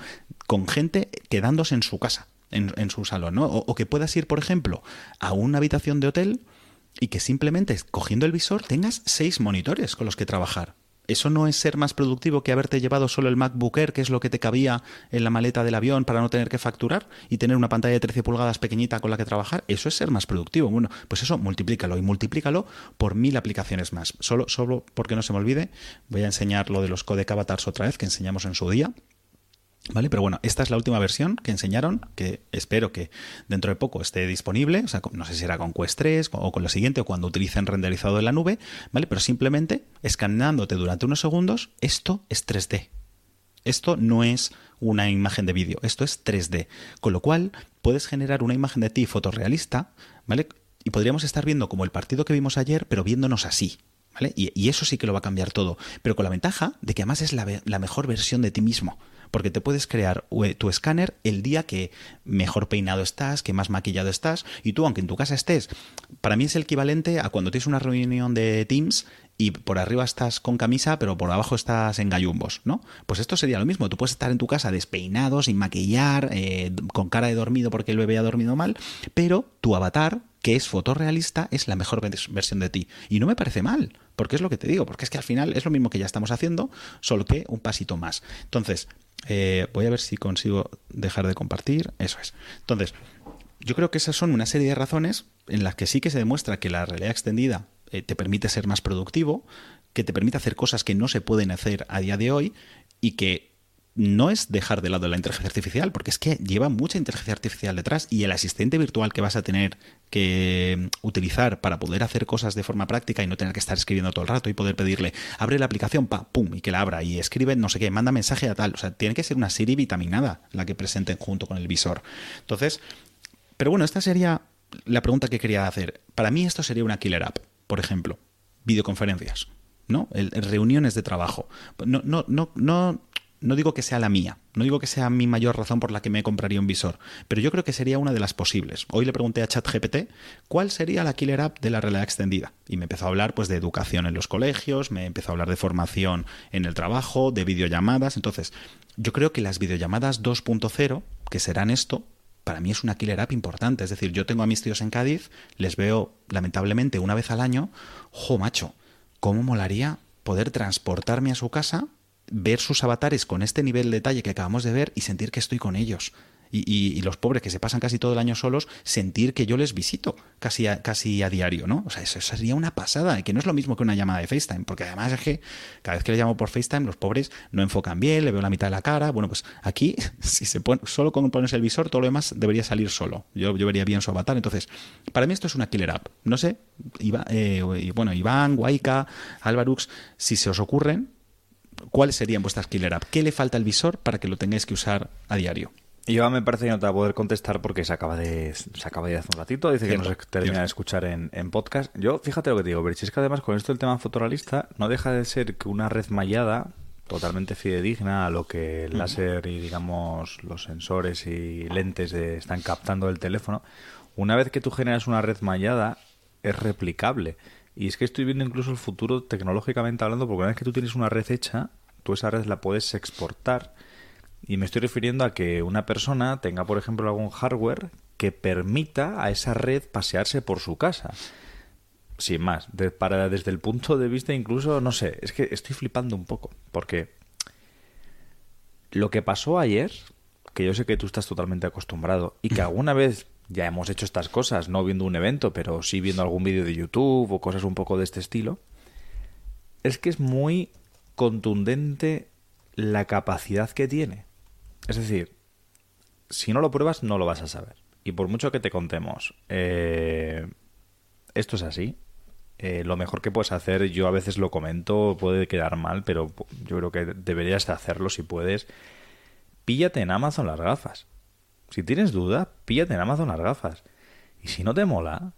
con gente quedándose en su casa. En, su salón, o, que puedas ir, por ejemplo, a una habitación de hotel y que simplemente cogiendo el visor tengas seis monitores con los que trabajar. ¿Eso no es ser más productivo que haberte llevado solo el MacBook Air, que es lo que te cabía en la maleta del avión para no tener que facturar y tener una pantalla de 13 pulgadas pequeñita con la que trabajar? Eso es ser más productivo. Bueno, pues eso multiplícalo y multiplícalo por mil aplicaciones más. Solo, solo porque no se me olvide, voy a enseñar lo de los codec avatars otra vez que enseñamos en su día. ¿Vale? Pero bueno, esta es la última versión que enseñaron, que espero que dentro de poco esté disponible. O sea, no sé si será con Quest 3 o con la siguiente o cuando utilicen renderizado en la nube, ¿vale? Pero simplemente escaneándote durante unos segundos, esto es 3D. Esto no es una imagen de vídeo, esto es 3D. Con lo cual, puedes generar una imagen de ti fotorrealista, ¿vale? Y podríamos estar viendo como el partido que vimos ayer, pero viéndonos así. ¿Vale? Y, eso sí que lo va a cambiar todo. Pero con la ventaja de que además es la, la mejor versión de ti mismo porque te puedes crear eh, tu escáner el día que mejor peinado estás, que más maquillado estás, y tú, aunque en tu casa estés, para mí es el equivalente a cuando tienes una reunión de Teams y por arriba estás con camisa, pero por abajo estás en gallumbos, ¿no? Pues esto sería lo mismo. Tú puedes estar en tu casa despeinado, sin maquillar, eh, con cara de dormido porque el bebé ha dormido mal, pero tu avatar, que es fotorrealista, es la mejor versión de ti. Y no me parece mal, porque es lo que te digo, porque es que al final es lo mismo que ya estamos haciendo, solo que un pasito más. Entonces, eh, voy a ver si consigo dejar de compartir. Eso es. Entonces, yo creo que esas son una serie de razones en las que sí que se demuestra que la realidad extendida eh, te permite ser más productivo, que te permite hacer cosas que no se pueden hacer a día de hoy y que no es dejar de lado la inteligencia artificial, porque es que lleva mucha inteligencia artificial detrás y el asistente virtual que vas a tener que mm, utilizar para poder hacer cosas de forma práctica y no tener que estar escribiendo todo el rato y poder pedirle, abre la aplicación, pa, pum, y que la abra y escribe no sé qué, manda mensaje a tal. O sea, tiene que ser una serie vitaminada la que presenten junto con el visor. Entonces, pero bueno, esta sería la pregunta que quería hacer. Para mí esto sería una killer app, por ejemplo, videoconferencias. ¿no? reuniones de trabajo. No, no, no, no, no digo que sea la mía, no digo que sea mi mayor razón por la que me compraría un visor, pero yo creo que sería una de las posibles. Hoy le pregunté a ChatGPT cuál sería la killer app de la realidad extendida y me empezó a hablar pues de educación en los colegios, me empezó a hablar de formación en el trabajo, de videollamadas, entonces yo creo que las videollamadas 2.0, que serán esto, para mí es una killer app importante, es decir, yo tengo a mis tíos en Cádiz, les veo lamentablemente una vez al año, jo macho, cómo molaría poder transportarme a su casa ver sus avatares con este nivel de detalle que acabamos de ver y sentir que estoy con ellos. Y, los pobres que se pasan casi todo el año solos, sentir que yo les visito casi a, casi a diario, ¿no? O sea, eso sería una pasada, que no es lo mismo que una llamada de FaceTime, porque además es que cada vez que le llamo por FaceTime, los pobres no enfocan bien, le veo la mitad de la cara. Bueno, pues aquí, si se pone, solo con ponerse el visor, todo lo demás debería salir solo. Yo, yo vería bien su avatar. Entonces, para mí esto es una killer app. No sé, eh, bueno, Iván, Guayca, Álvarux, si se os ocurren, ¿cuáles serían vuestras killer app? ¿Qué le falta al visor para que lo tengáis que usar a diario? Yo me parece que no te va a poder contestar porque se acaba de, se acaba de hace un ratito. Dice que no se termina de escuchar en, podcast. Yo, fíjate lo que te digo, Berchi, es que además con esto del tema fotorrealista no deja de ser que una red mallada totalmente fidedigna a lo que el láser y, digamos, los sensores y lentes están captando del teléfono. Una vez que tú generas una red mallada, es replicable. Y es que estoy viendo incluso el futuro tecnológicamente hablando, porque una vez que tú tienes una red hecha, tú esa red la puedes exportar. Y me estoy refiriendo a que una persona tenga, por ejemplo, algún hardware que permita a esa red pasearse por su casa. Sin más, para, desde el punto de vista incluso, no sé, es que estoy flipando un poco, porque lo que pasó ayer, que yo sé que tú estás totalmente acostumbrado y que alguna vez ya hemos hecho estas cosas, no viendo un evento, pero sí viendo algún vídeo de YouTube o cosas un poco de este estilo, es que es muy contundente la capacidad que tiene. Es decir, si no lo pruebas no lo vas a saber. Y por mucho que te contemos, eh, esto es así. Eh, lo mejor que puedes hacer, yo a veces lo comento, puede quedar mal, pero yo creo que deberías hacerlo si puedes. Píllate en Amazon las gafas. Si tienes duda, píllate en Amazon las gafas. Y si no te mola,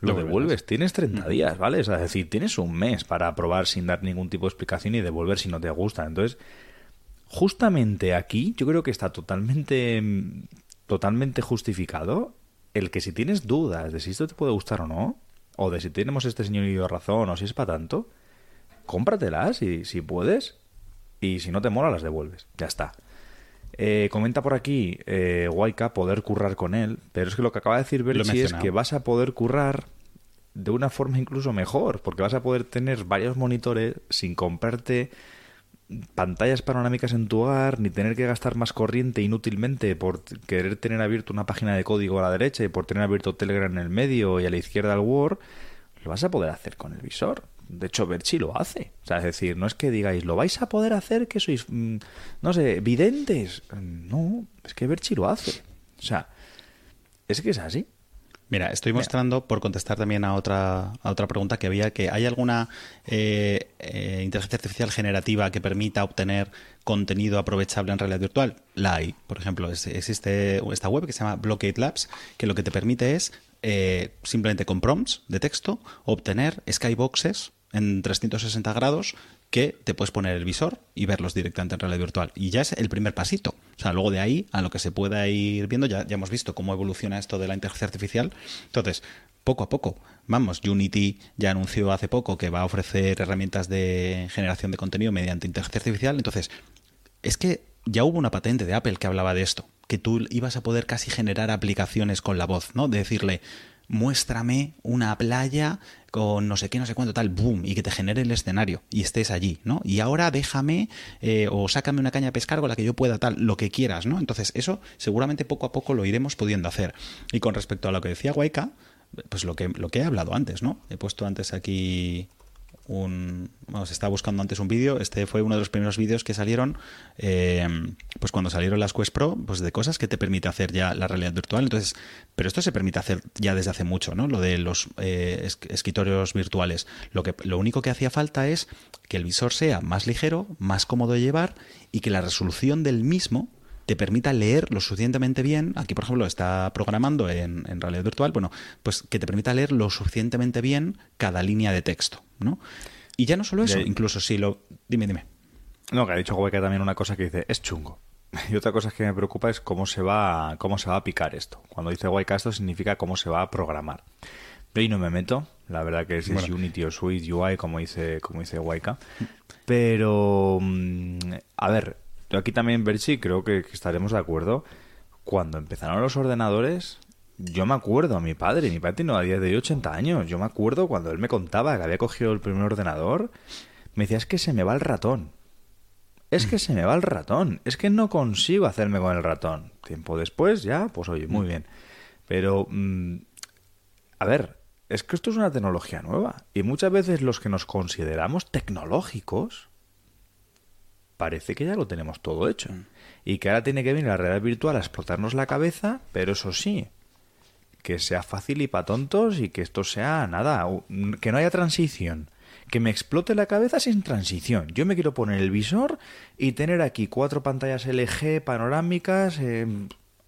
lo devuelves. Tienes 30 días, ¿vale? Es decir, tienes un mes para probar sin dar ningún tipo de explicación y devolver si no te gusta. Entonces, justamente aquí yo creo que está totalmente, totalmente justificado el que si tienes dudas de si esto te puede gustar o no, o de si tenemos este señor y razón, o si es para tanto, cómpratelas y si puedes, y si no te mola las devuelves. Ya está. Eh, comenta por aquí eh, poder currar con él, pero es que lo que acaba de decir Berchi es que vas a poder currar de una forma incluso mejor, porque vas a poder tener varios monitores sin comprarte pantallas panorámicas en tu hogar, ni tener que gastar más corriente inútilmente por querer tener abierto una página de código a la derecha y por tener abierto Telegram en el medio y a la izquierda el Word, lo vas a poder hacer con el visor. De hecho, Berchi lo hace. O sea, es decir, no es que digáis, lo vais a poder hacer, que sois, mm, no sé, videntes. No, es que Berchi lo hace. O sea, es que es así. Mira, estoy mostrando, por contestar también a otra, a otra pregunta que había, que hay alguna eh, eh, inteligencia artificial generativa que permita obtener contenido aprovechable en realidad virtual. La hay. Por ejemplo, existe esta web que se llama Blockade Labs, que lo que te permite es eh, simplemente con prompts de texto obtener skyboxes en 360 grados que te puedes poner el visor y verlos directamente en realidad virtual. Y ya es el primer pasito. O sea, luego de ahí a lo que se pueda ir viendo, ya, ya hemos visto cómo evoluciona esto de la inteligencia artificial. Entonces, poco a poco, vamos, Unity ya anunció hace poco que va a ofrecer herramientas de generación de contenido mediante inteligencia artificial. Entonces, es que ya hubo una patente de Apple que hablaba de esto, que tú ibas a poder casi generar aplicaciones con la voz, ¿no? De decirle, muéstrame una playa con no sé qué, no sé cuánto, tal, boom, y que te genere el escenario y estés allí, ¿no? Y ahora déjame eh, o sácame una caña de pescar con la que yo pueda, tal, lo que quieras, ¿no? Entonces, eso seguramente poco a poco lo iremos pudiendo hacer. Y con respecto a lo que decía Waika, pues lo que, lo que he hablado antes, ¿no? He puesto antes aquí un se estaba buscando antes un vídeo. Este fue uno de los primeros vídeos que salieron eh, pues cuando salieron las Quest Pro pues de cosas que te permite hacer ya la realidad virtual. Entonces pero esto se permite hacer ya desde hace mucho no lo de los eh, escritorios virtuales. Lo que lo único que hacía falta es que el visor sea más ligero más cómodo de llevar y que la resolución del mismo te permita leer lo suficientemente bien, aquí por ejemplo está programando en, realidad virtual, bueno, pues que te permita leer lo suficientemente bien cada línea de texto, ¿no? Y ya no solo eso, incluso si lo... Dime, dime. No, que ha dicho Hueca también una cosa que dice, es chungo. Y otra cosa que me preocupa es cómo se va, cómo se va a picar esto. Cuando dice Hueca esto significa cómo se va a programar. Yo ahí no me meto, la verdad que es, Unity o Suite UI, como dice, como dice Waika. Pero, mm, a ver, yo aquí también, Berchi, creo que, estaremos de acuerdo. Cuando empezaron los ordenadores, yo me acuerdo a mi padre, mi padre tiene a día de 80 años, yo me acuerdo cuando él me contaba que había cogido el primer ordenador, me decía, es que se me va el ratón. Es que se me va el ratón, es que no consigo hacerme con el ratón. Tiempo después, ya, pues oye, muy bien. Pero, mm, a ver, es que esto es una tecnología nueva. Y muchas veces los que nos consideramos tecnológicos, parece que ya lo tenemos todo hecho. Mm. Y que ahora tiene que venir la realidad virtual a explotarnos la cabeza, pero eso sí, que sea fácil y para tontos y que esto sea nada, que no haya transición. Que me explote la cabeza sin transición. Yo me quiero poner el visor y tener aquí cuatro pantallas LG panorámicas. Eh,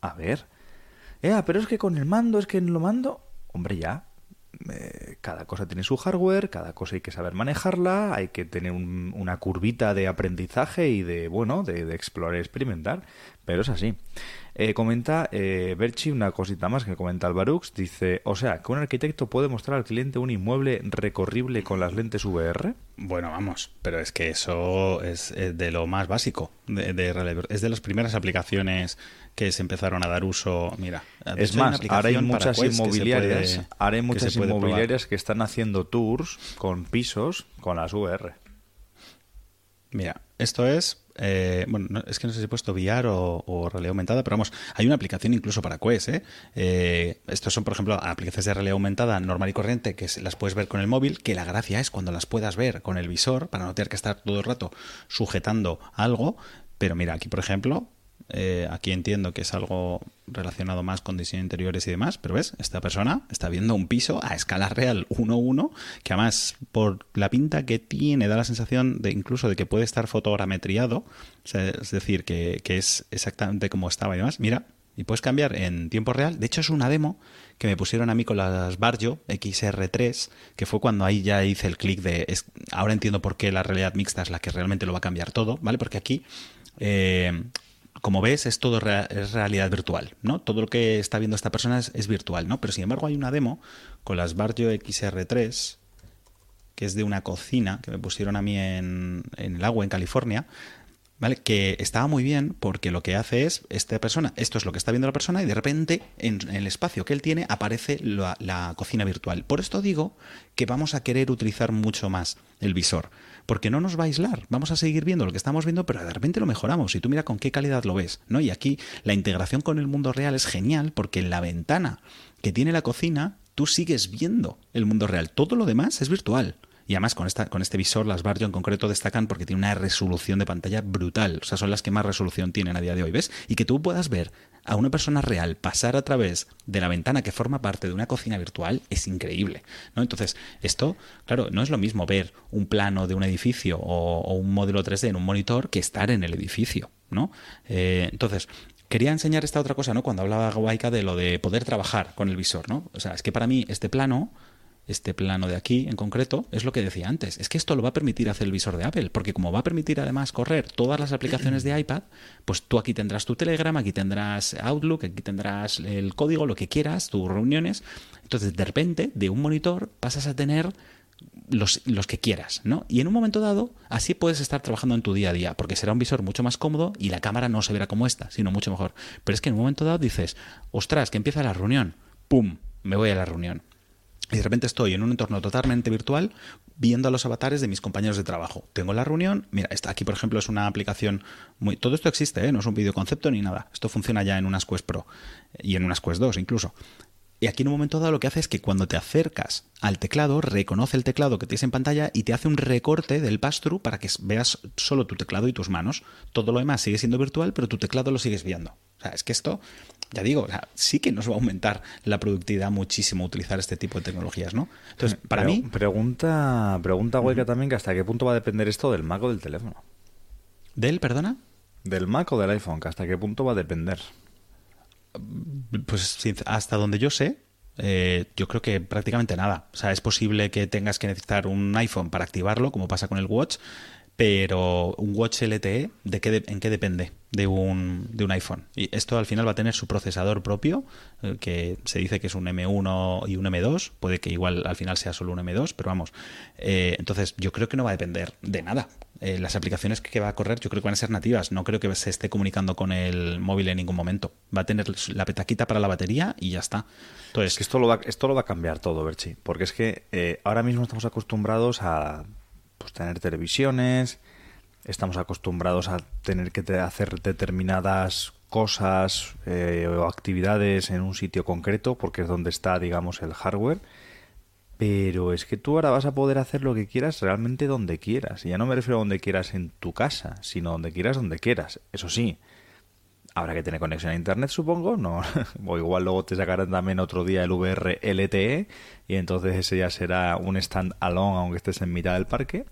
a ver. Eh, pero es que con el mando, es que lo mando. Hombre, ya. Eh, cada cosa tiene su hardware, cada cosa hay que saber manejarla, hay que tener una curvita de aprendizaje y de, bueno, de, explorar y experimentar, pero es así. Eh, comenta eh, Berchi una cosita más que comenta Alvarux, dice, o sea, que un arquitecto puede mostrar al cliente un inmueble recorrible con las lentes VR. Bueno, vamos, pero es que eso es de lo más básico, de, es de las primeras aplicaciones que se empezaron a dar uso. Mira, es más, ahora hay muchas inmobiliarias, ahora hay muchas inmobiliarias que están haciendo tours con pisos con las VR. Mira, esto es eh, bueno, es que no sé si he puesto VR o, realidad aumentada, pero vamos, hay una aplicación incluso para Quest. ¿eh? ¿eh? estos son, por ejemplo, aplicaciones de realidad aumentada normal y corriente que las puedes ver con el móvil, que la gracia es cuando las puedas ver con el visor, para no tener que estar todo el rato sujetando algo. Pero mira, aquí, por ejemplo, eh, aquí entiendo que es algo relacionado más con diseño interiores y demás, pero ves, esta persona está viendo un piso a escala real 1-1, que además por la pinta que tiene da la sensación de incluso de que puede estar fotogrametriado, es decir, que, es exactamente como estaba y demás. Mira, y puedes cambiar en tiempo real. De hecho, es una demo que me pusieron a mí con las Barjo XR3, que fue cuando ahí ya hice el clic de... ahora entiendo por qué la realidad mixta es la que realmente lo va a cambiar todo, ¿vale? Porque aquí eh, como ves, es todo es realidad virtual, ¿no? Todo lo que está viendo esta persona es, virtual, ¿no? Pero sin embargo hay una demo con las Barjo XR3, que es de una cocina que me pusieron a mí en, en el agua en California, ¿vale? Que estaba muy bien porque lo que hace es, esta persona, esto es lo que está viendo la persona y de repente en, el espacio que él tiene aparece la, cocina virtual. Por esto digo que vamos a querer utilizar mucho más el visor porque no nos va a aislar. Vamos a seguir viendo lo que estamos viendo, pero de repente lo mejoramos y tú mira con qué calidad lo ves, ¿no? Y aquí la integración con el mundo real es genial porque en la ventana que tiene la cocina tú sigues viendo el mundo real. Todo lo demás es virtual. Y además con, esta, con este visor, las Barjo en concreto destacan porque tiene una resolución de pantalla brutal. O sea, son las que más resolución tienen a día de hoy, ¿ves? Y que tú puedas ver a una persona real pasar a través de la ventana que forma parte de una cocina virtual es increíble. ¿no? Entonces, esto, claro, no es lo mismo ver un plano de un edificio o, un modelo 3D en un monitor que estar en el edificio. ¿no? Eh, entonces, quería enseñar esta otra cosa, ¿no? Cuando hablaba Gawaika de lo de poder trabajar con el visor, ¿no? O sea, es que para mí este plano este plano de aquí en concreto, es lo que decía antes. Es que esto lo va a permitir hacer el visor de Apple, porque como va a permitir además correr todas las aplicaciones de iPad, pues tú aquí tendrás tu Telegram, aquí tendrás Outlook, aquí tendrás el código, lo que quieras, tus reuniones. Entonces, de repente, de un monitor pasas a tener los, los, que quieras, ¿no? Y en un momento dado, así puedes estar trabajando en tu día a día, porque será un visor mucho más cómodo y la cámara no se verá como esta, sino mucho mejor. Pero es que en un momento dado dices, ostras, que empieza la reunión, ¡pum! Me voy a la reunión y de repente estoy en un entorno totalmente virtual viendo a los avatares de mis compañeros de trabajo. Tengo la reunión, mira, aquí por ejemplo es una aplicación muy... Todo esto existe, ¿eh? no es un videoconcepto ni nada. Esto funciona ya en unas Quest Pro y en unas Quest 2 incluso. Y aquí en un momento dado lo que hace es que cuando te acercas al teclado, reconoce el teclado que tienes en pantalla y te hace un recorte del pass-through para que veas solo tu teclado y tus manos. Todo lo demás sigue siendo virtual, pero tu teclado lo sigues viendo. O sea, es que esto, ya digo, sí que nos va a aumentar la productividad muchísimo utilizar este tipo de tecnologías, ¿no? Entonces, para mí... Pregunta, pregunta Hueca también que hasta qué punto va a depender esto del Mac o del teléfono. ¿Del, perdona? Del Mac o del iPhone, que hasta qué punto va a depender. Pues hasta donde yo sé, eh, yo creo que prácticamente nada. O sea, es posible que tengas que necesitar un iPhone para activarlo, como pasa con el Watch, pero un Watch LTE, ¿de qué ¿en qué depende de un, de un iPhone? Y esto al final va a tener su procesador propio, eh, que se dice que es un M1 y un M2, puede que igual al final sea solo un M2, pero vamos. Eh, entonces, yo creo que no va a depender de nada. Eh, las aplicaciones que va a correr yo creo que van a ser nativas, no creo que se esté comunicando con el móvil en ningún momento. Va a tener la petaquita para la batería y ya está. Entonces, esto lo va, esto lo va a cambiar todo, Berchi, porque es que ahora mismo estamos acostumbrados a pues, tener televisiones, estamos acostumbrados a tener que hacer determinadas cosas eh, o actividades en un sitio concreto porque es donde está, digamos, el hardware. Pero es que tú ahora vas a poder hacer lo que quieras realmente donde quieras. Y ya no me refiero a donde quieras en tu casa, sino donde quieras, donde quieras. Eso sí, habrá que tener conexión a internet, supongo. No, o igual luego te sacarán también otro día el VR LTE y entonces ese ya será un stand alone aunque estés en mitad del parque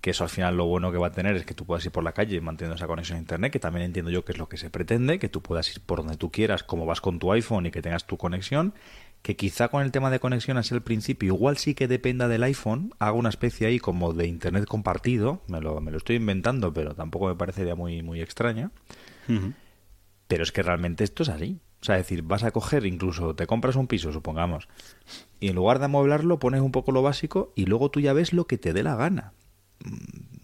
que eso al final lo bueno que va a tener es que tú puedas ir por la calle manteniendo esa conexión a internet, que también entiendo yo que es lo que se pretende, que tú puedas ir por donde tú quieras, como vas con tu iPhone y que tengas tu conexión, que quizá con el tema de conexión así al principio, igual sí que dependa del iPhone, haga una especie ahí como de internet compartido, me lo, me lo estoy inventando, pero tampoco me parecería muy, muy extraña. Pero es que realmente esto es así. O sea, es decir, vas a coger, incluso te compras un piso, supongamos, y en lugar de amueblarlo pones un poco lo básico y luego tú ya ves lo que te dé la gana. Mm,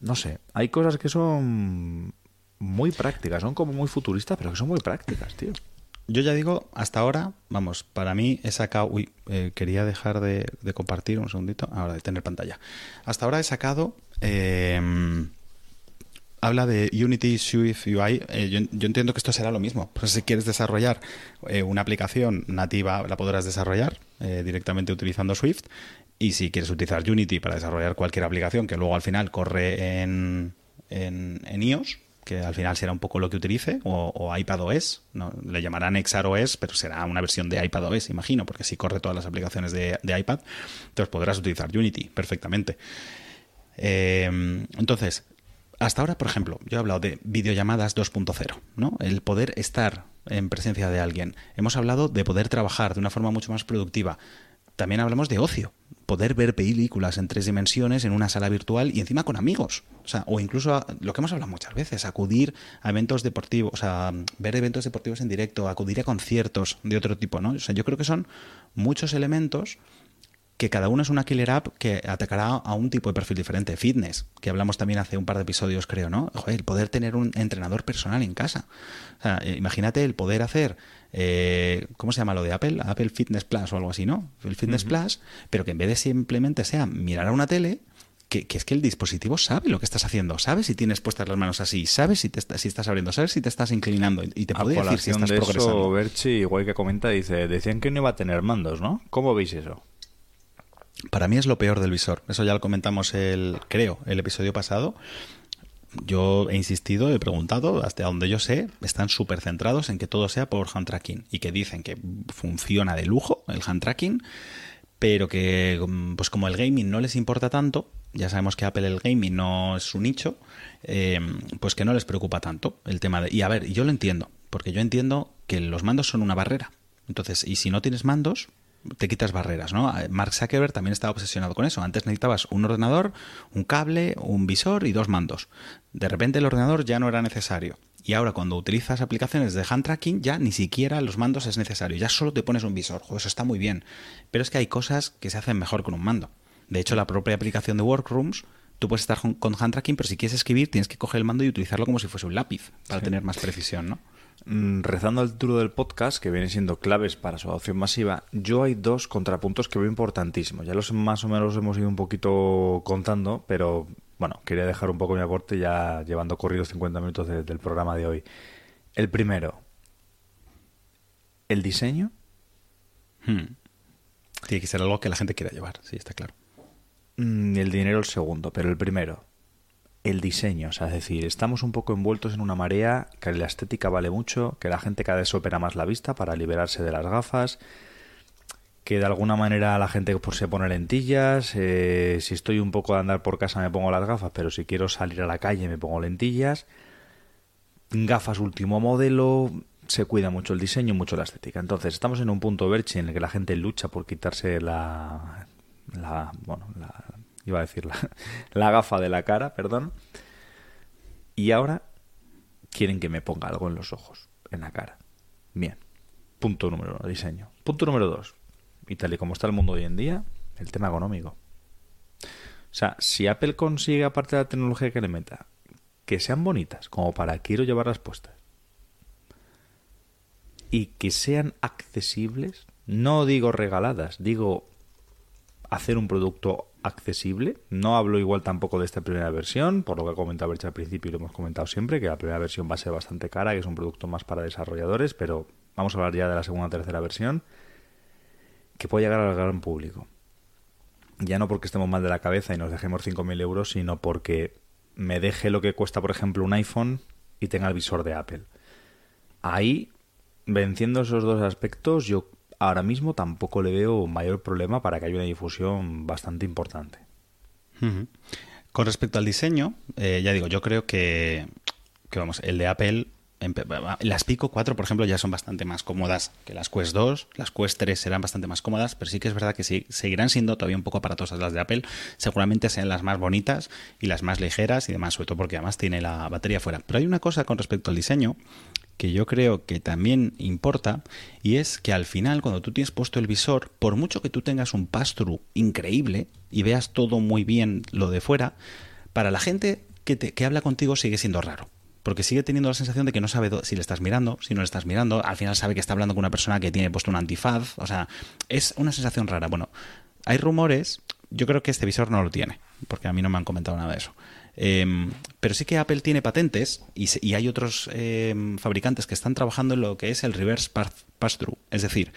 no sé, hay cosas que son muy prácticas, son como muy futuristas, pero que son muy prácticas, tío. Yo ya digo, hasta ahora, vamos, para mí he sacado. Uy, eh, quería dejar de, compartir un segundito. Ahora de tener pantalla. Hasta ahora he sacado. Em, habla de Unity Swift UI. Eh, yo, entiendo que esto será lo mismo. Pues si quieres desarrollar eh, una aplicación nativa, la podrás desarrollar directamente utilizando Swift. Y si quieres utilizar Unity para desarrollar cualquier aplicación que luego al final corre en, en, iOS, que al final será un poco lo que utilice, o, o iPadOS, ¿no? le llamarán XROS, pero será una versión de iPadOS, imagino, porque si corre todas las aplicaciones de, iPad, entonces podrás utilizar Unity perfectamente. Em, entonces, hasta ahora, por ejemplo, yo he hablado de videollamadas 2.0, ¿no? El poder estar en presencia de alguien. Hemos hablado de poder trabajar de una forma mucho más productiva también hablamos de ocio. Poder ver películas en tres dimensiones en una sala virtual y encima con amigos. O, sea, o incluso lo que hemos hablado muchas veces, acudir a eventos deportivos, o sea, ver eventos deportivos en directo, acudir a conciertos de otro tipo, ¿no? O sea, yo creo que son muchos elementos que cada uno es una killer app que atacará a un tipo de perfil diferente. Fitness, que hablamos también hace un par de episodios, creo, ¿no? el poder tener un entrenador personal en casa. O sea, imagínate el poder hacer eh, ¿cómo se llama lo de Apple? Apple Fitness Plus o algo así, ¿no? El Fitness Plus, pero que en vez de simplemente sea mirar a una tele, que, es que el dispositivo sabe lo que estás haciendo, sabe si tienes puestas las manos así, sabe si, te si estás abriendo, sabe si te estás inclinando y te puede decir si estás de progresando. Eso, Berchi, igual que comenta, dice, decían que no iba a tener mandos, ¿no? ¿Cómo veis eso? para mí es lo peor del visor. Eso ya lo comentamos el, creo, el episodio pasado. Yo he insistido, he preguntado, hasta donde yo sé, están súper centrados en que todo sea por hand tracking y que dicen que funciona de lujo el hand tracking, pero que mm, pues como el gaming no les importa tanto, ya sabemos que Apple el gaming no es su nicho, eh, pues que no les preocupa tanto el tema de... Y a ver, yo lo entiendo, porque yo entiendo que los mandos son una barrera. Entonces, y si no tienes mandos, te quitas barreras, ¿no? Mark Zuckerberg también estaba obsesionado con eso. Antes necesitabas un ordenador, un cable, un visor y dos mandos. De repente el ordenador ya no era necesario. Y ahora cuando utilizas aplicaciones de hand tracking ya ni siquiera los mandos es necesario. Ya solo te pones un visor. eso está muy bien. Pero es que hay cosas que se hacen mejor con un mando. De hecho, la propia aplicación de Workrooms, tú puedes estar con hand tracking, pero si quieres escribir tienes que coger el mando y utilizarlo como si fuese un lápiz para tener más precisión, ¿no? Mm, rezando al título del podcast, que viene siendo claves para su adopción masiva, yo hay dos contrapuntos que veo importantísimos. Ya los más o menos hemos ido un poquito contando, pero bueno, quería dejar un poco mi aporte ya llevando corridos 50 minutos del programa de hoy. El primero, el diseño. Hmm. Tiene que ser algo que la gente quiera llevar, sí, está claro. Mm, el dinero el segundo, pero el primero el diseño. O sea, es decir, estamos un poco envueltos en una marea que la estética vale mucho, que la gente cada vez opera más la vista para liberarse de las gafas, que de alguna manera la gente pues, se pone lentillas, eh, si estoy un poco a andar por casa me pongo las gafas, pero si quiero salir a la calle me pongo lentillas, gafas último modelo, se cuida mucho el diseño, mucho la estética. Entonces estamos en un punto verche en el que la gente lucha por quitarse la, la bueno, la, iba a decir la, gafa de la cara, perdón. Y ahora quieren que me ponga algo en los ojos, en la cara. Bien. Punto número uno, diseño. Punto número dos. Y tal y como está el mundo hoy en día, el tema económico. O sea, si Apple consigue, aparte de la tecnología que le meta, que sean bonitas, como para quiero llevar las puestas, y que sean accesibles, no digo regaladas, digo hacer un producto accesible. No hablo igual tampoco de esta primera versión, por lo que ha comentado Bercha al principio y lo hemos comentado siempre, que la primera versión va a ser bastante cara, que es un producto más para desarrolladores, pero vamos a hablar ya de la segunda o tercera versión, que puede llegar al gran público. Ya no porque estemos mal de la cabeza y nos dejemos 5.000 euros, sino porque me deje lo que cuesta, por ejemplo, un iPhone y tenga el visor de Apple. Ahí, venciendo esos dos aspectos, yo ahora mismo tampoco le veo mayor problema para que haya una difusión bastante importante. Con respecto al diseño, eh, ya digo, yo creo que, vamos, el de Apple las Pico 4, por ejemplo, ya son bastante más cómodas que las Quest 2. Las Quest 3 serán bastante más cómodas, pero sí que es verdad que seguirán siendo todavía un poco aparatosas las de Apple. Seguramente sean las más bonitas y las más ligeras y demás, sobre todo porque además tiene la batería fuera. Pero hay una cosa con respecto al diseño que yo creo que también importa y es que al final cuando tú tienes puesto el visor, por mucho que tú tengas un pass-through increíble y veas todo muy bien lo de fuera, para la gente que, te, que habla contigo sigue siendo raro porque sigue teniendo la sensación de que no sabe si le estás mirando, si no le estás mirando, al final sabe que está hablando con una persona que tiene puesto un antifaz, o sea, es una sensación rara. Bueno, hay rumores, yo creo que este visor no lo tiene, porque a mí no me han comentado nada de eso. Em, pero sí que Apple tiene patentes y, hay otros em, fabricantes que están trabajando en lo que es el reverse pass-through. Es decir,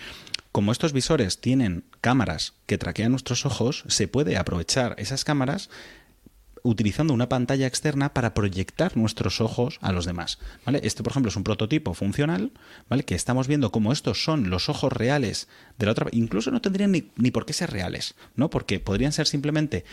como estos visores tienen cámaras que traquean nuestros ojos, se puede aprovechar esas cámaras utilizando una pantalla externa para proyectar nuestros ojos a los demás. ¿vale? Este, por ejemplo, es un prototipo funcional, ¿vale? Que estamos viendo cómo estos son los ojos reales de la otra. Incluso no tendrían ni, ni por qué ser reales, ¿no? Porque podrían ser simplemente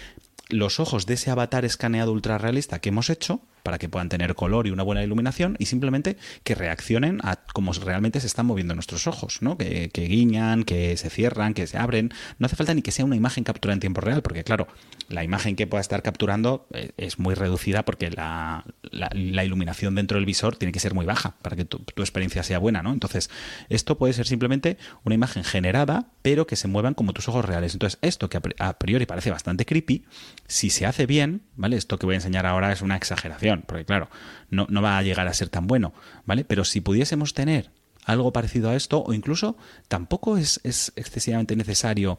los ojos de ese avatar escaneado ultra realista que hemos hecho para que puedan tener color y una buena iluminación y simplemente que reaccionen a cómo realmente se están moviendo nuestros ojos, ¿no? Que, guiñan, que se cierran, que se abren. No hace falta ni que sea una imagen capturada en tiempo real, porque claro, la imagen que pueda estar capturando eh, es muy reducida porque la, iluminación dentro del visor tiene que ser muy baja para que tu, tu, experiencia sea buena, ¿no? Entonces, esto puede ser simplemente una imagen generada, pero que se muevan como tus ojos reales. Entonces, esto que a priori parece bastante creepy, si se hace bien, ¿vale? Esto que voy a enseñar ahora es una exageración, porque claro, no, no va a llegar a ser tan bueno, ¿vale? Pero si pudiésemos tener algo parecido a esto, o incluso tampoco es, es excesivamente necesario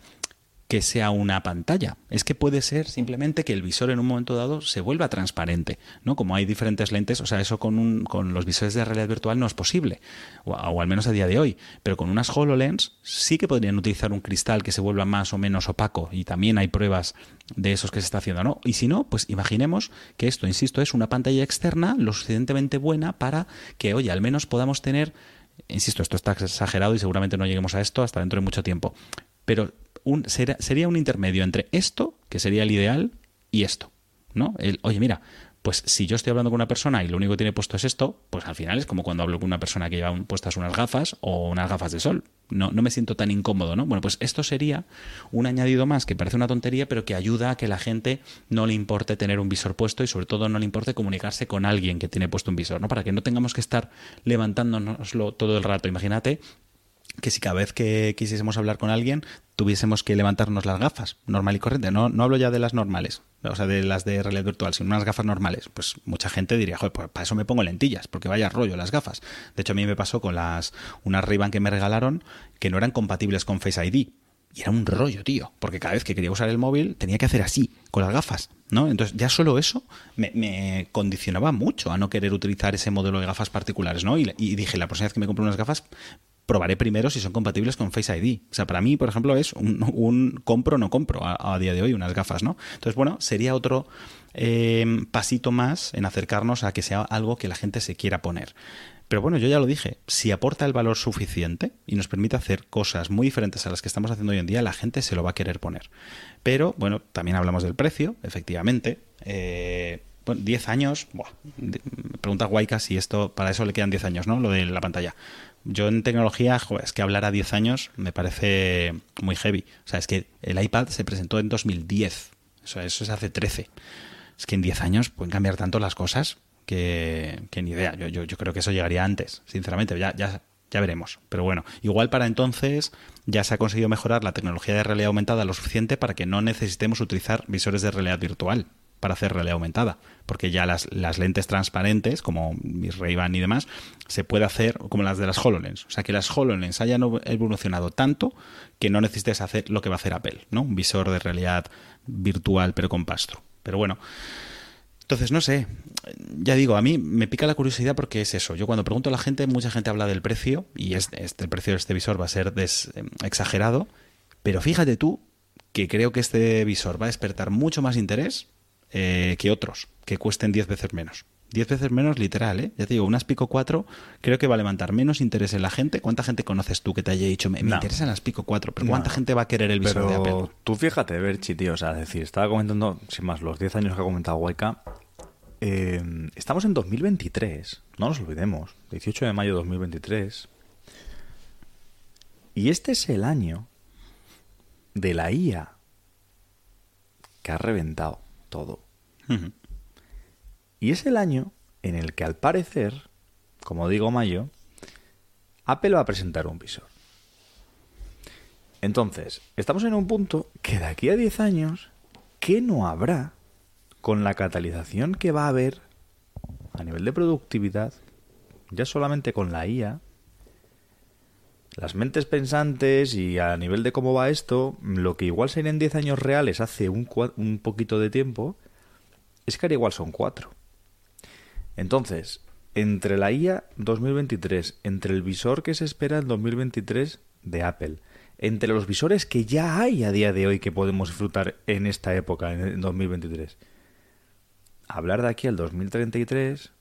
que sea una pantalla. Es que puede ser simplemente que el visor en un momento dado se vuelva transparente, ¿no? Como hay diferentes lentes, o sea, eso con, un, con los visores de realidad virtual no es posible, o, o, al menos a día de hoy. Pero con unas HoloLens sí que podrían utilizar un cristal que se vuelva más o menos opaco y también hay pruebas de esos que se está haciendo, ¿no? Y si no, pues imaginemos que esto, insisto, es una pantalla externa lo suficientemente buena para que, oye, al menos podamos tener insisto, esto está exagerado y seguramente no lleguemos a esto hasta dentro de mucho tiempo, pero sería un intermedio entre esto, que sería el ideal, y esto. ¿No? El, oye, mira, pues si yo estoy hablando con una persona y lo único que tiene puesto es esto, pues al final es como cuando hablo con una persona que lleva puestas unas gafas o unas gafas de sol. No, no me siento tan incómodo, ¿no? Bueno, pues esto sería un añadido más que parece una tontería, pero que ayuda a que la gente no le importe tener un visor puesto y sobre todo no le importe comunicarse con alguien que tiene puesto un visor, ¿no? Para que no tengamos que estar levantándonoslo todo el rato. Imagínate que si cada vez que quisiésemos hablar con alguien tuviésemos que levantarnos las gafas, normal y corriente. No, no hablo ya de las normales, o sea, de las de realidad virtual, sino unas gafas normales. Pues mucha gente diría, joder, pues para eso me pongo lentillas, porque vaya rollo las gafas. De hecho, a mí me pasó con las unas ray que me regalaron que no eran compatibles con Face ID. Y era un rollo, tío, porque cada vez que quería usar el móvil tenía que hacer así, con las gafas, ¿no? Entonces ya solo eso me, condicionaba mucho a no querer utilizar ese modelo de gafas particulares, ¿no? Y, y dije, la próxima vez que me compro unas gafas, probaré primero si son compatibles con Face ID. O sea, para mí, por ejemplo, es un, un compro no compro a, día de hoy unas gafas, ¿no? Entonces, bueno, sería otro eh, pasito más en acercarnos a que sea algo que la gente se quiera poner. Pero bueno, yo ya lo dije, si aporta el valor suficiente y nos permite hacer cosas muy diferentes a las que estamos haciendo hoy en día, la gente se lo va a querer poner. Pero bueno, también hablamos del precio, efectivamente. Eh, bueno, 10 años, buah, pregunta Guayca si esto, para eso le quedan 10 años, ¿no? Lo de la pantalla. Yo en tecnología, es que hablar a 10 años me parece muy heavy. O sea, es que el iPad se presentó en 2010. O sea, eso es hace 13. Es que en 10 años pueden cambiar tanto las cosas que, que ni idea. Yo, yo, yo, creo que eso llegaría antes, sinceramente. Ya, ya, ya veremos. Pero bueno, igual para entonces ya se ha conseguido mejorar la tecnología de realidad aumentada lo suficiente para que no necesitemos utilizar visores de realidad virtual para hacer realidad aumentada, porque ya las, lentes transparentes, como mis Ray-Ban y demás, se puede hacer como las de las HoloLens. O sea, que las HoloLens hayan evolucionado tanto que no necesites hacer lo que va a hacer Apple, ¿no? Un visor de realidad virtual pero con pastro. Pero bueno, entonces, no sé, ya digo, a mí me pica la curiosidad porque es eso. Yo cuando pregunto a la gente, mucha gente habla del precio y este, el precio de este visor va a ser eh, exagerado, pero fíjate tú que creo que este visor va a despertar mucho más interés eh, que otros, que cuesten 10 veces menos. 10 veces menos literal, ¿eh? Ya te digo, unas Pico 4 creo que va a levantar menos interés en la gente. ¿Cuánta gente conoces tú que te haya dicho, me, me no. interesan las Pico 4, pero cuánta no. gente va a querer el visor pero de Apple? Tú fíjate, Berchi, tío, o sea, es decir, estaba comentando, sin más, los 10 años que ha comentado Waika. Eh, estamos en 2023, no nos olvidemos, 18 de mayo de 2023. Y este es el año de la IA que ha reventado todo. Y es el año en el que al parecer, como digo Mayo, Apple va a presentar un visor. Entonces, estamos en un punto que de aquí a 10 años, ¿qué no habrá con la catalización que va a haber a nivel de productividad, ya solamente con la IA, las mentes pensantes y a nivel de cómo va esto, lo que igual serían 10 años reales hace un, un poquito de tiempo, es que ahora igual son 4. Entonces, entre la IA 2023, entre el visor que se espera en 2023 de Apple, entre los visores que ya hay a día de hoy que podemos disfrutar en esta época, en 2023, hablar de aquí al 2033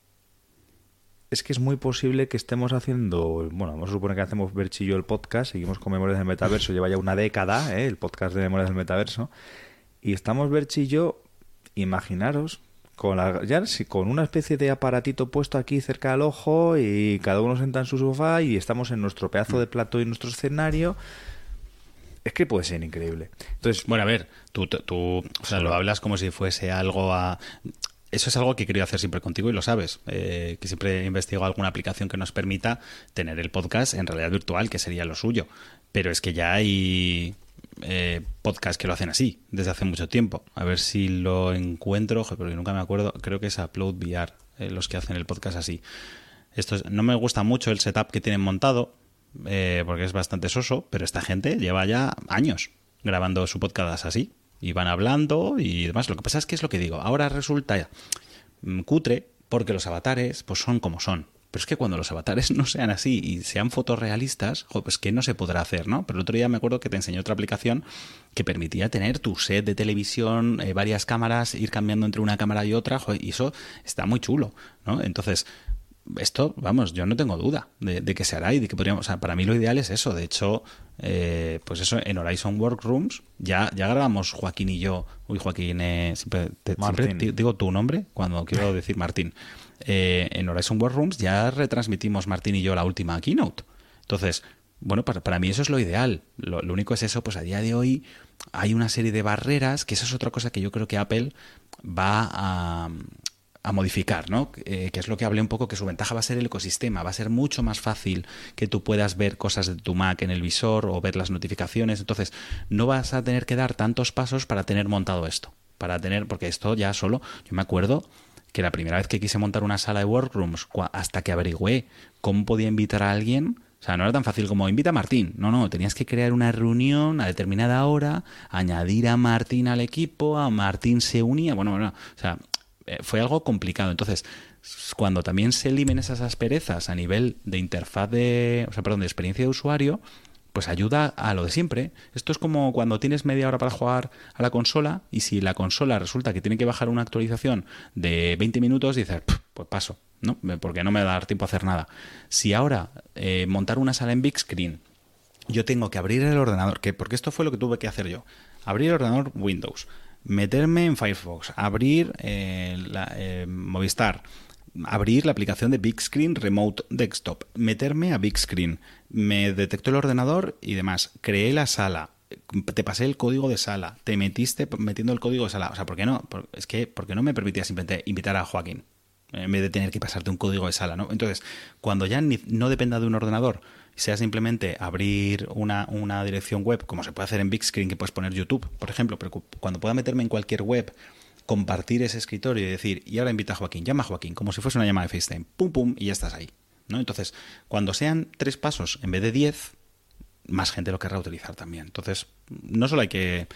es que es muy posible que estemos haciendo, bueno, vamos a suponer que hacemos Berchillo el podcast, seguimos con Memorias del Metaverso, lleva ya una década, ¿eh? el podcast de Memorias del Metaverso, y estamos Berchillo, imaginaros, con la, ya con una especie de aparatito puesto aquí cerca del ojo y cada uno senta en su sofá y estamos en nuestro pedazo de plato y nuestro escenario. Es que puede ser increíble. Entonces, bueno, a ver, tú, tú, tú o sea, lo hablas como si fuese algo a eso es algo que he querido hacer siempre contigo y lo sabes, eh, que siempre investigo alguna aplicación que nos permita tener el podcast en realidad virtual, que sería lo suyo. Pero es que ya hay eh, podcasts que lo hacen así desde hace mucho tiempo. A ver si lo encuentro, porque nunca me acuerdo, creo que es Upload VR eh, los que hacen el podcast así. Esto es, no me gusta mucho el setup que tienen montado, eh, porque es bastante soso, pero esta gente lleva ya años grabando su podcast así. Y van hablando y demás. Lo que pasa es que es lo que digo. Ahora resulta mm, cutre porque los avatares pues son como son. Pero es que cuando los avatares no sean así y sean fotorrealistas, pues que no se podrá hacer, ¿no? Pero el otro día me acuerdo que te enseñé otra aplicación que permitía tener tu set de televisión, eh, varias cámaras, ir cambiando entre una cámara y otra, y eso está muy chulo, ¿no? Entonces, esto, vamos, yo no tengo duda de, que se hará y de que podríamos. O sea, para mí lo ideal es eso. De hecho, eh, pues eso, en Horizon Workrooms ya, ya grabamos Joaquín y yo. Uy, Joaquín, eh, siempre, digo tu nombre cuando quiero decir Martín. Eh, en Horizon Workrooms ya retransmitimos Martín y yo la última keynote. Entonces, bueno, para, para mí eso es lo ideal. Lo, único es eso, pues a día de hoy hay una serie de barreras, que eso es otra cosa que yo creo que Apple va a, a modificar, ¿no? Eh, que es lo que hablé un poco, que su ventaja va a ser el ecosistema, va a ser mucho más fácil que tú puedas ver cosas de tu Mac en el visor o ver las notificaciones, entonces no vas a tener que dar tantos pasos para tener montado esto, para tener, porque esto ya solo, yo me acuerdo que la primera vez que quise montar una sala de workrooms, hasta que averigüé cómo podía invitar a alguien, o sea, no era tan fácil como invita a Martín. No, no, tenías que crear una reunión a determinada hora, añadir a Martín al equipo, a Martín se unía. Bueno, bueno, o sea, eh, fue algo complicado. Entonces, cuando también se eliminen esas asperezas a nivel de interfaz de, o sea, perdón, de experiencia de usuario, pues ayuda a lo de siempre. Esto es como cuando tienes media hora para jugar a la consola y si la consola resulta que tiene que bajar una actualización de 20 minutos, dices, pues paso, ¿no? Porque no me va a dar tiempo a hacer nada. Si ahora eh, montar una sala en Big Screen, yo tengo que abrir el ordenador, que porque esto fue lo que tuve que hacer yo, abrir el ordenador Windows, meterme en Firefox, abrir eh, eh, Movistar, abrir la aplicación de Big Screen Remote Desktop, meterme a Big Screen, me detectó el ordenador y demás, creé la sala, te pasé el código de sala, te metiste metiendo el código de sala, o sea, ¿por qué no? Es que, ¿por qué no me permitía simplemente invitar a Joaquín? En vez de tener que pasarte un código de sala, ¿no? Entonces, cuando ya no dependa de un ordenador, sea simplemente abrir una, una, dirección web, como se puede hacer en Big Screen, que puedes poner YouTube, por ejemplo, pero cuando pueda meterme en cualquier web, compartir ese escritorio y decir, y ahora invita a Joaquín, llama a Joaquín, como si fuese una llamada de FaceTime, pum, pum, y ya estás ahí. ¿No? Entonces, cuando sean tres pasos en vez de diez, más gente lo querrá utilizar también. Entonces, no solo hay que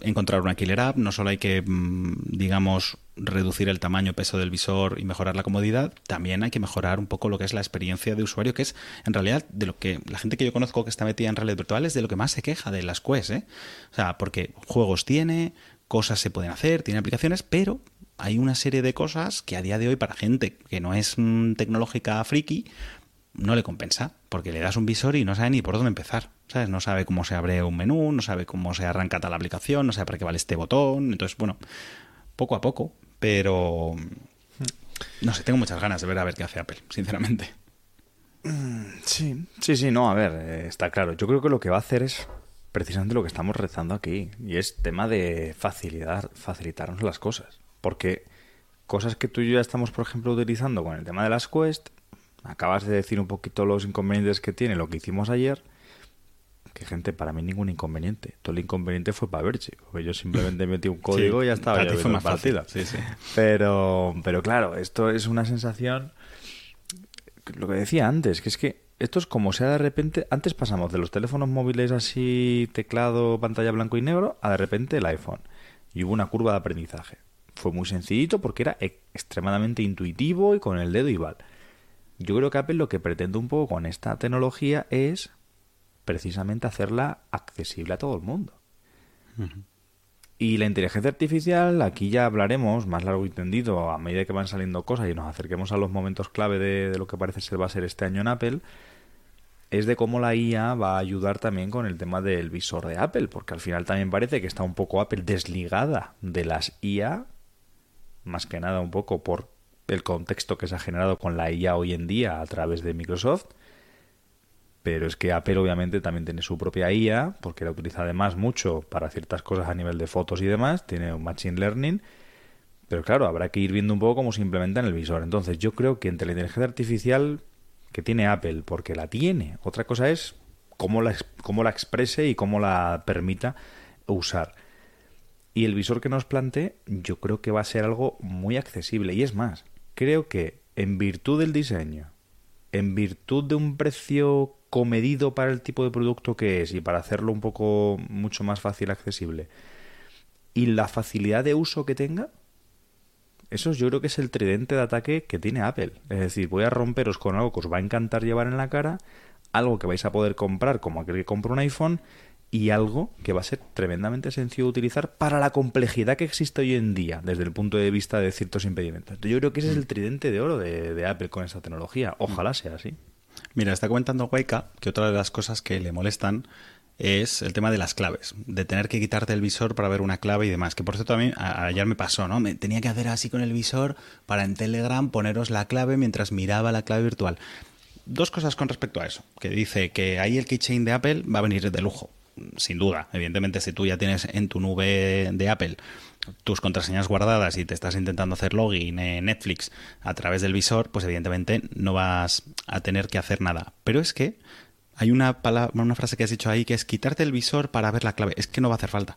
encontrar una killer app, no solo hay que, mm, digamos, reducir el tamaño, peso del visor y mejorar la comodidad, también hay que mejorar un poco lo que es la experiencia de usuario, que es en realidad de lo que la gente que yo conozco que está metida en realidad virtual es de lo que más se queja de las Quest, ¿eh? O sea, porque juegos tiene, cosas se pueden hacer, tiene aplicaciones, pero hay una serie de cosas que a día de hoy para gente que no es mm, tecnológica friki, no le compensa, porque le das un visor y no sabe ni por dónde empezar. ¿Sabes? No sabe cómo se abre un menú, no sabe cómo se arranca tal aplicación, no sabe para qué vale este botón. Entonces, bueno, poco a poco, pero no sé, tengo muchas ganas de ver a ver qué hace Apple, sinceramente. Mm, sí, sí, sí, no, a ver, eh, está claro. Yo creo que lo que va a hacer es precisamente lo que estamos rezando aquí, y es tema de facilitar, facilitarnos las cosas. Porque cosas que tú y yo ya estamos, por ejemplo, utilizando con el tema de las Quest, acabas de decir un poquito los inconvenientes que tiene lo que hicimos ayer. Que gente, para mí ningún inconveniente. Todo el inconveniente fue para. Porque yo simplemente metí un código y ya estaba. Ya fue más fácil. Sí, sí. Pero, pero claro, esto es una sensación. Lo que decía antes, que es que esto es como sea de repente. Antes pasamos de los teléfonos móviles así, teclado, pantalla blanco y negro, a de repente el iPhone. Y hubo una curva de aprendizaje. Fue muy sencillito porque era extremadamente intuitivo y con el dedo igual. Yo creo que Apple lo que pretende un poco con esta tecnología es precisamente hacerla accesible a todo el mundo. Y la inteligencia artificial, aquí ya hablaremos más largo y tendido a medida que van saliendo cosas y nos acerquemos a los momentos clave de, lo que parece ser va a ser este año en Apple, es de cómo la IA va a ayudar también con el tema del visor de Apple, porque al final también parece que está un poco Apple desligada de las IA, más que nada un poco por el contexto que se ha generado con la IA hoy en día a través de Microsoft. Pero es que Apple obviamente también tiene su propia IA, porque la utiliza además mucho para ciertas cosas a nivel de fotos y demás, tiene un Machine Learning. Pero claro, habrá que ir viendo un poco cómo se implementa en el visor. Entonces yo creo que entre la inteligencia artificial que tiene Apple, porque la tiene, otra cosa es cómo la, cómo la exprese y cómo la permita usar. Y el visor que nos plantee, yo creo que va a ser algo muy accesible. Y es más, creo que en virtud del diseño, en virtud de un precio comedido para el tipo de producto que es y para hacerlo un poco mucho más fácil accesible y la facilidad de uso que tenga, eso yo creo que es el tridente de ataque que tiene Apple. Es decir, voy a romperos con algo que os va a encantar llevar en la cara, algo que vais a poder comprar como aquel que compra un iPhone y algo que va a ser tremendamente sencillo de utilizar para la complejidad que existe hoy en día desde el punto de vista de ciertos impedimentos. Yo creo que ese es el tridente de oro de, de Apple con esa tecnología. Ojalá sea así. Mira, está comentando Waika que otra de las cosas que le molestan es el tema de las claves, de tener que quitarte el visor para ver una clave y demás. Que por cierto, a mí ayer me pasó, ¿no? Me tenía que hacer así con el visor para en Telegram poneros la clave mientras miraba la clave virtual. Dos cosas con respecto a eso, que dice que ahí el keychain de Apple va a venir de lujo, sin duda. Evidentemente, si tú ya tienes en tu nube de Apple tus contraseñas guardadas y te estás intentando hacer login en Netflix a través del visor, pues evidentemente no vas a tener que hacer nada. Pero es que hay una, palabra, una frase que has dicho ahí que es quitarte el visor para ver la clave. Es que no va a hacer falta.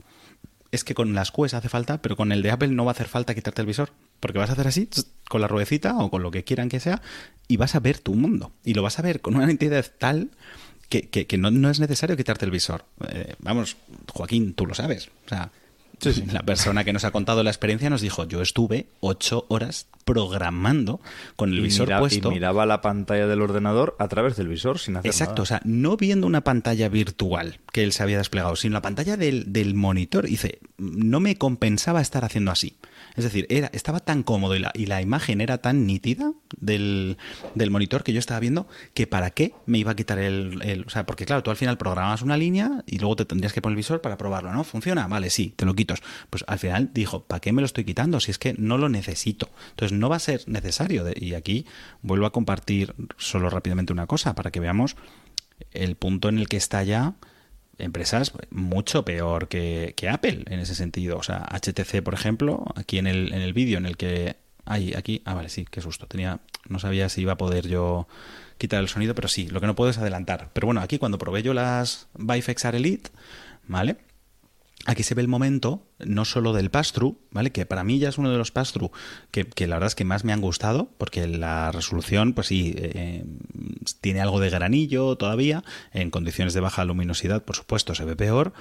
Es que con las QS hace falta, pero con el de Apple no va a hacer falta quitarte el visor. Porque vas a hacer así, con la ruedecita o con lo que quieran que sea, y vas a ver tu mundo. Y lo vas a ver con una nitidez tal que, que, no, no, es necesario quitarte el visor. Eh, vamos, Joaquín, tú lo sabes. O sea, la persona que nos ha contado la experiencia nos dijo, yo estuve ocho horas programando con el visor puesto. Y miraba la pantalla del ordenador a través del visor sin hacer Exacto, o sea, no viendo una pantalla virtual que él se había desplegado, sino la pantalla del, del monitor. dice, no me compensaba estar haciendo así. Es decir, era, estaba tan cómodo y la, imagen era tan nítida del, monitor que yo estaba viendo que para qué me iba a quitar el, O sea, porque claro, tú al final programabas una línea y luego te tendrías que poner el visor para probarlo, ¿no? ¿Funciona? Vale, sí, te lo quitas. Pues al final dijo, ¿para qué me lo estoy quitando si es que no lo necesito? Entonces no va a ser necesario. y aquí vuelvo a compartir solo rápidamente una cosa para que veamos el punto en el que está ya empresas mucho peor que, Apple en ese sentido. O sea, HTC, por ejemplo, aquí en el, en el vídeo en el que... hay aquí... Ah, vale, sí, qué susto. Tenía... No sabía si iba a poder yo quitar el sonido, pero sí, lo que no puedo es adelantar. Pero bueno, aquí cuando probé yo las Bifexar Elite, ¿vale? Aquí se ve el momento no solo del pass-through, ¿vale? Que para mí ya es uno de los pass-through que, la verdad es que más me han gustado, porque la resolución, pues sí, eh, tiene algo de granillo todavía, en condiciones de baja luminosidad, por supuesto, se ve peor,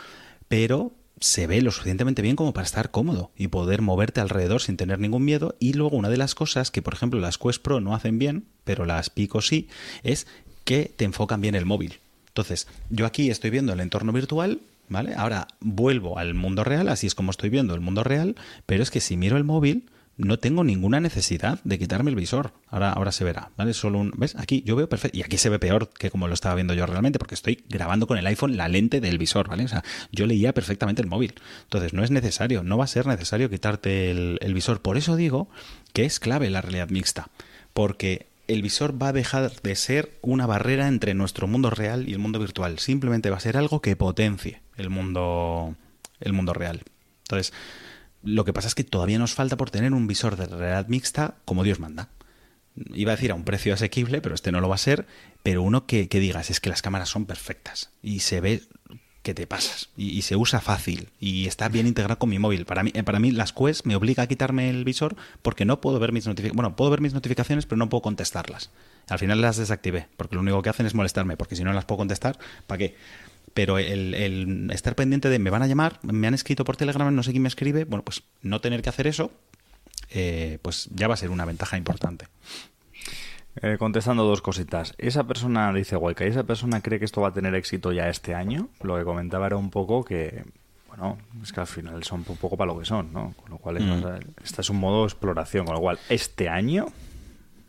pero se ve lo suficientemente bien como para estar cómodo y poder moverte alrededor sin tener ningún miedo. Y luego una de las cosas que, por ejemplo, las Quest Pro no hacen bien, pero las Pico sí, es que te enfocan bien el móvil. Entonces, yo aquí estoy viendo el entorno virtual ¿vale? Ahora vuelvo al mundo real, así es como estoy viendo el mundo real, pero es que si miro el móvil no tengo ninguna necesidad de quitarme el visor. Ahora, ahora se verá, ¿vale? Solo un. ¿Ves? Aquí yo veo perfecto. Y aquí se ve peor que como lo estaba viendo yo realmente, porque estoy grabando con el iPhone la lente del visor, ¿vale? O sea, yo leía perfectamente el móvil. Entonces, no es necesario, no va a ser necesario quitarte el, el visor. Por eso digo que es clave la realidad mixta. Porque el visor va a dejar de ser una barrera entre nuestro mundo real y el mundo virtual. Simplemente va a ser algo que potencie el mundo, el mundo real. Entonces, lo que pasa es que todavía nos falta por tener un visor de realidad mixta como Dios manda. Iba a decir a un precio asequible, pero este no lo va a ser. Pero uno que, que digas es que las cámaras son perfectas y se ve que te pasas y, se usa fácil y está bien integrado con mi móvil. Para mí, para mí las Quest me obliga a quitarme el visor porque no puedo ver mis notificaciones. Bueno, puedo ver mis notificaciones, pero no puedo contestarlas. Al final las desactivé porque lo único que hacen es molestarme porque si no las puedo contestar, ¿para qué? Pero el, estar pendiente de me van a llamar, me han escrito por Telegram, no sé quién me escribe, bueno, pues no tener que hacer eso, eh, pues ya va a ser una ventaja importante. Eh, contestando dos cositas. Esa persona, dice Huayca, ¿y esa persona cree que esto va a tener éxito ya este año? Lo que comentaba era un poco que, bueno, es que al final son un poco para lo que son, ¿no? Con lo cual, mm. este es un modo de exploración, con lo cual, ¿este año?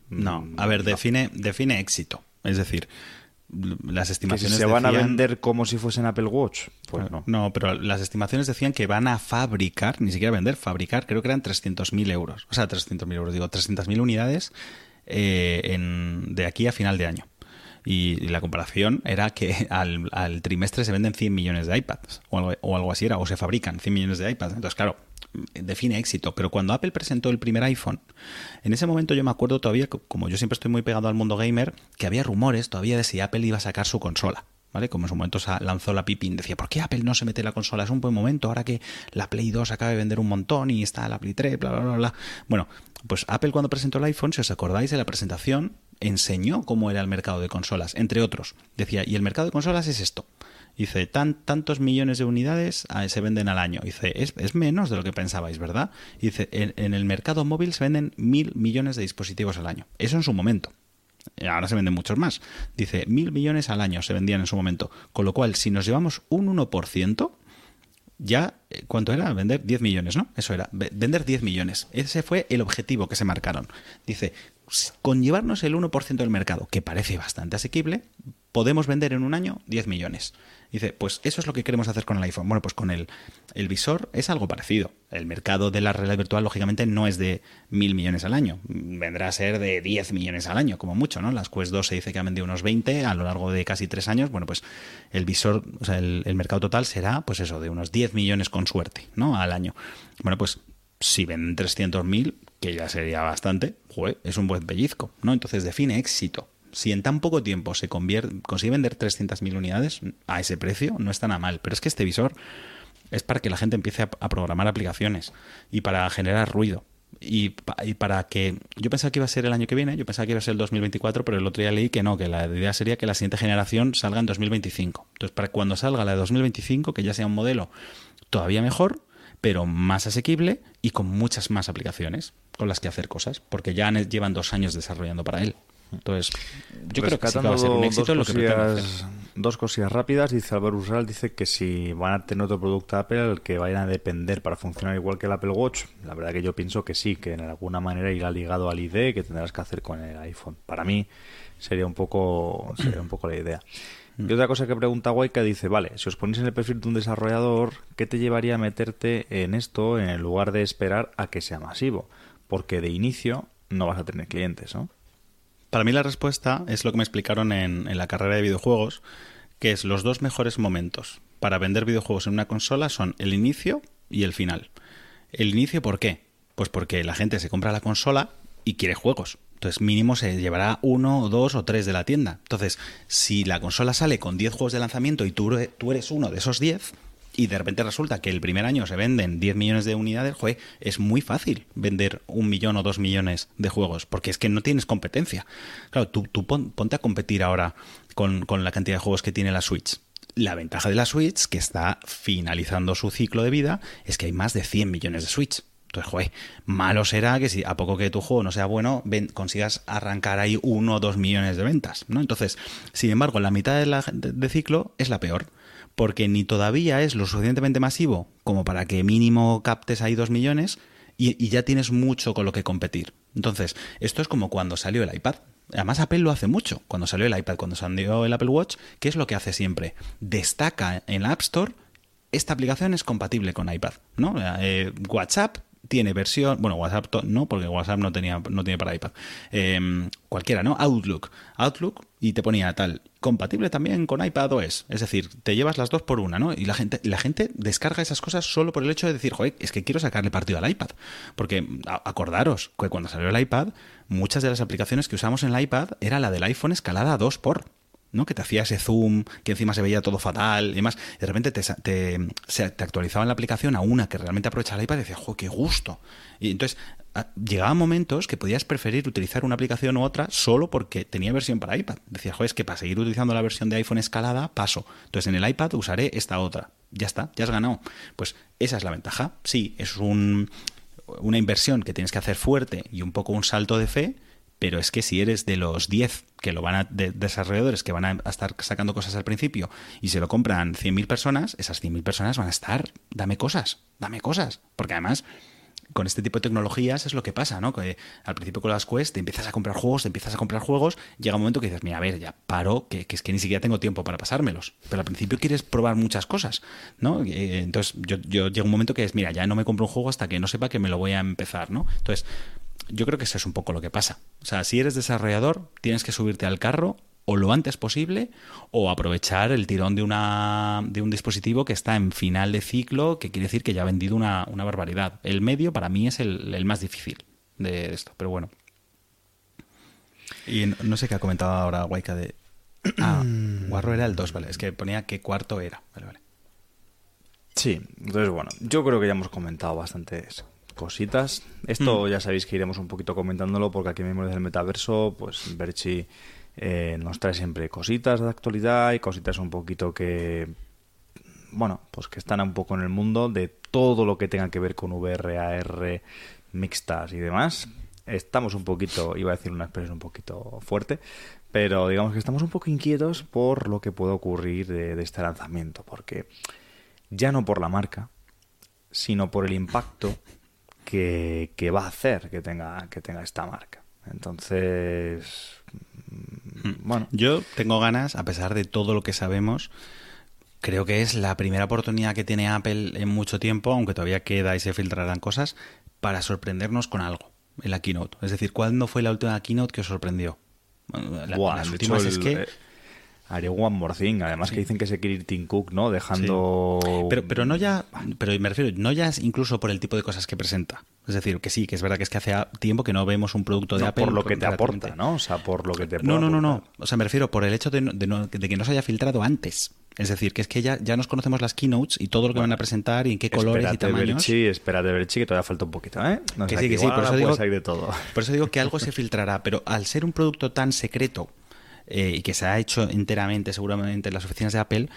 No, a ver, define, define éxito. Es decir, las estimaciones se van a vender como si fuesen Apple Watch pues no. no pero las estimaciones decían que van a fabricar ni siquiera vender fabricar creo que eran 300.000 euros o sea 300.000 euros digo 300.000 unidades eh, de aquí a final de año. Y, la comparación era que al, al, trimestre se venden 100 millones de iPads o algo, o algo así era, o se fabrican 100 millones de iPads. Entonces, claro, define éxito. Pero cuando Apple presentó el primer iPhone, en ese momento yo me acuerdo todavía, como yo siempre estoy muy pegado al mundo gamer, que había rumores todavía de si Apple iba a sacar su consola. ¿Vale? Como en su momento lanzó la Pipin, decía, ¿por qué Apple no se mete la consola? Es un buen momento, ahora que la Play 2 acaba de vender un montón y está la Play 3, bla, bla, bla, bla. Bueno, pues Apple cuando presentó el iPhone, si os acordáis de la presentación, enseñó cómo era el mercado de consolas, entre otros. Decía, y el mercado de consolas es esto. Dice, tan, tantos millones de unidades ah, se venden al año. Dice, es, menos de lo que pensabais, ¿verdad? Dice, en, el mercado móvil se venden mil millones de dispositivos al año. Eso en su momento. Ahora se venden muchos más. Dice, mil millones al año se vendían en su momento. Con lo cual, si nos llevamos un 1%, ya, eh, ¿cuánto era? Vender 10 millones, ¿no? Eso era, vender 10 millones. Ese fue el objetivo que se marcaron. Dice, con llevarnos el 1% del mercado, que parece bastante asequible, podemos vender en un año 10 millones. Dice, pues eso es lo que queremos hacer con el iPhone. Bueno, pues con el, el visor es algo parecido. El mercado de la realidad virtual, lógicamente, no es de mil millones al año. Vendrá a ser de 10 millones al año, como mucho, ¿no? Las Quest 2 se dice que han vendido unos 20 a lo largo de casi tres años. Bueno, pues el visor, o sea, el, el mercado total será, pues eso, de unos 10 millones con suerte, ¿no? Al año. Bueno, pues si venden 300.000, que ya sería bastante, es un buen pellizco, ¿no? Entonces define éxito. Si en tan poco tiempo se convierte, consigue vender 300.000 unidades a ese precio, no está nada mal. Pero es que este visor es para que la gente empiece a, programar aplicaciones y para generar ruido. Y, y, para que yo pensaba que iba a ser el año que viene, yo pensaba que iba a ser el 2024, pero el otro día leí que no, que la idea sería que la siguiente generación salga en 2025. Entonces, para cuando salga la de 2025, que ya sea un modelo todavía mejor, pero más asequible y con muchas más aplicaciones con las que hacer cosas, porque ya llevan dos años desarrollando para él. Entonces, yo creo que sí que va a ser un éxito dos lo que cosillas, dos cosillas rápidas. Dice Álvaro Usal, dice que si van a tener otro producto Apple que vayan a depender para funcionar igual que el Apple Watch, la verdad que yo pienso que sí, que en alguna manera irá ligado al ID que tendrás que hacer con el iPhone. Para mí sería un poco, sería un poco la idea. Y otra cosa que pregunta Waika dice, vale, si os ponéis en el perfil de un desarrollador, ¿qué te llevaría a meterte en esto en lugar de esperar a que sea masivo? Porque de inicio no vas a tener clientes, ¿no? Para mí la respuesta es lo que me explicaron en, en la carrera de videojuegos, que es los dos mejores momentos para vender videojuegos en una consola son el inicio y el final. El inicio, ¿por qué? Pues porque la gente se compra la consola y quiere juegos. Entonces, mínimo se llevará uno, dos o tres de la tienda. Entonces, si la consola sale con 10 juegos de lanzamiento y tú, tú eres uno de esos 10, y de repente resulta que el primer año se venden 10 millones de unidades, joder, es muy fácil vender un millón o dos millones de juegos, porque es que no tienes competencia. Claro, tú, tú pon, ponte a competir ahora con, con la cantidad de juegos que tiene la Switch. La ventaja de la Switch, que está finalizando su ciclo de vida, es que hay más de 100 millones de Switch. Entonces, joder, malo será que si a poco que tu juego no sea bueno, ven, consigas arrancar ahí uno o dos millones de ventas, ¿no? Entonces, sin embargo, la mitad de, la, de, de ciclo es la peor porque ni todavía es lo suficientemente masivo como para que mínimo captes ahí dos millones y, ya tienes mucho con lo que competir. Entonces, esto es como cuando salió el iPad. Además, Apple lo hace mucho. Cuando salió el iPad, cuando salió el Apple Watch, ¿qué es lo que hace siempre? Destaca en la App Store, esta aplicación es compatible con iPad, ¿no? Eh, WhatsApp tiene versión, bueno, WhatsApp no, porque WhatsApp no tenía, no tiene para iPad. Eh, cualquiera, ¿no? Outlook. Outlook y te ponía tal, compatible también con iPad OS. Es decir, te llevas las dos por una, ¿no? Y la gente, la gente descarga esas cosas solo por el hecho de decir, joder, es que quiero sacarle partido al iPad. Porque acordaros que cuando salió el iPad, muchas de las aplicaciones que usamos en el iPad era la del iPhone escalada a 2 por. ¿no? Que te hacía ese zoom, que encima se veía todo fatal y demás. De repente te, te, te actualizaban la aplicación a una que realmente aprovechaba el iPad y decías, ¡jo, qué gusto! Y entonces llegaban momentos que podías preferir utilizar una aplicación u otra solo porque tenía versión para iPad. Decías, joder, es que para seguir utilizando la versión de iPhone escalada, paso. Entonces en el iPad usaré esta otra. Ya está, ya has ganado. Pues esa es la ventaja. Sí, es un, una inversión que tienes que hacer fuerte y un poco un salto de fe, pero es que si eres de los 10 que lo van a, de desarrolladores que van a, estar sacando cosas al principio y se lo compran 100.000 personas, esas 100.000 personas van a estar, dame cosas, dame cosas. Porque además, con este tipo de tecnologías es lo que pasa, ¿no? Que al principio con las Quest te empiezas a comprar juegos, te empiezas a comprar juegos, llega un momento que dices, mira, a ver, ya paro, que, que es que ni siquiera tengo tiempo para pasármelos. Pero al principio quieres probar muchas cosas, ¿no? Entonces yo, yo llega un momento que es, mira, ya no me compro un juego hasta que no sepa que me lo voy a empezar, ¿no? Entonces, yo creo que eso es un poco lo que pasa. O sea, si eres desarrollador, tienes que subirte al carro o lo antes posible o aprovechar el tirón de, una, de un dispositivo que está en final de ciclo, que quiere decir que ya ha vendido una, una barbaridad. El medio para mí es el, el más difícil de esto, pero bueno. Y no, no sé qué ha comentado ahora Waika de... Ah, Guarro era el 2, vale. Es que ponía qué cuarto era. Vale, vale. Sí, entonces bueno, yo creo que ya hemos comentado bastante eso cositas. Esto ya sabéis que iremos un poquito comentándolo porque aquí mismo desde el metaverso, pues Berchi eh, nos trae siempre cositas de actualidad y cositas un poquito que, bueno, pues que están un poco en el mundo de todo lo que tenga que ver con VR, AR, mixtas y demás. Estamos un poquito, iba a decir una expresión un poquito fuerte, pero digamos que estamos un poco inquietos por lo que puede ocurrir de, de este lanzamiento, porque ya no por la marca, sino por el impacto que, que va a hacer que tenga, que tenga esta marca. Entonces, bueno. Yo tengo ganas, a pesar de todo lo que sabemos, creo que es la primera oportunidad que tiene Apple en mucho tiempo, aunque todavía queda y se filtrarán cosas, para sorprendernos con algo en la keynote. Es decir, ¿cuándo fue la última keynote que os sorprendió? La, Buah, las últimas es que... Haré one more thing. Además que dicen que se quiere ir Tim Cook, ¿no? Dejando... Pero, pero no ya, pero me refiero, no ya es incluso por el tipo de cosas que presenta. Es decir, que sí, que es verdad que es que hace tiempo que no vemos un producto de No, Apple por lo que te aporta, ¿no? O sea, por lo que te No, no, no, no. O sea, me refiero por el hecho de, no- de no- de que no se haya filtrado antes. Es decir, que es que ya, ya nos conocemos las keynotes y todo lo que van a presentar y en qué colores y tamaños. Berchi, espérate, Berchi, que todavía falta un poquito, ¿eh? No Que sé, sí, que sí, por eso digo- de todo. Por eso digo que algo se filtrará, pero al ser un producto tan secreto eh, y que se ha hecho enteramente seguramente en las oficinas de Apple,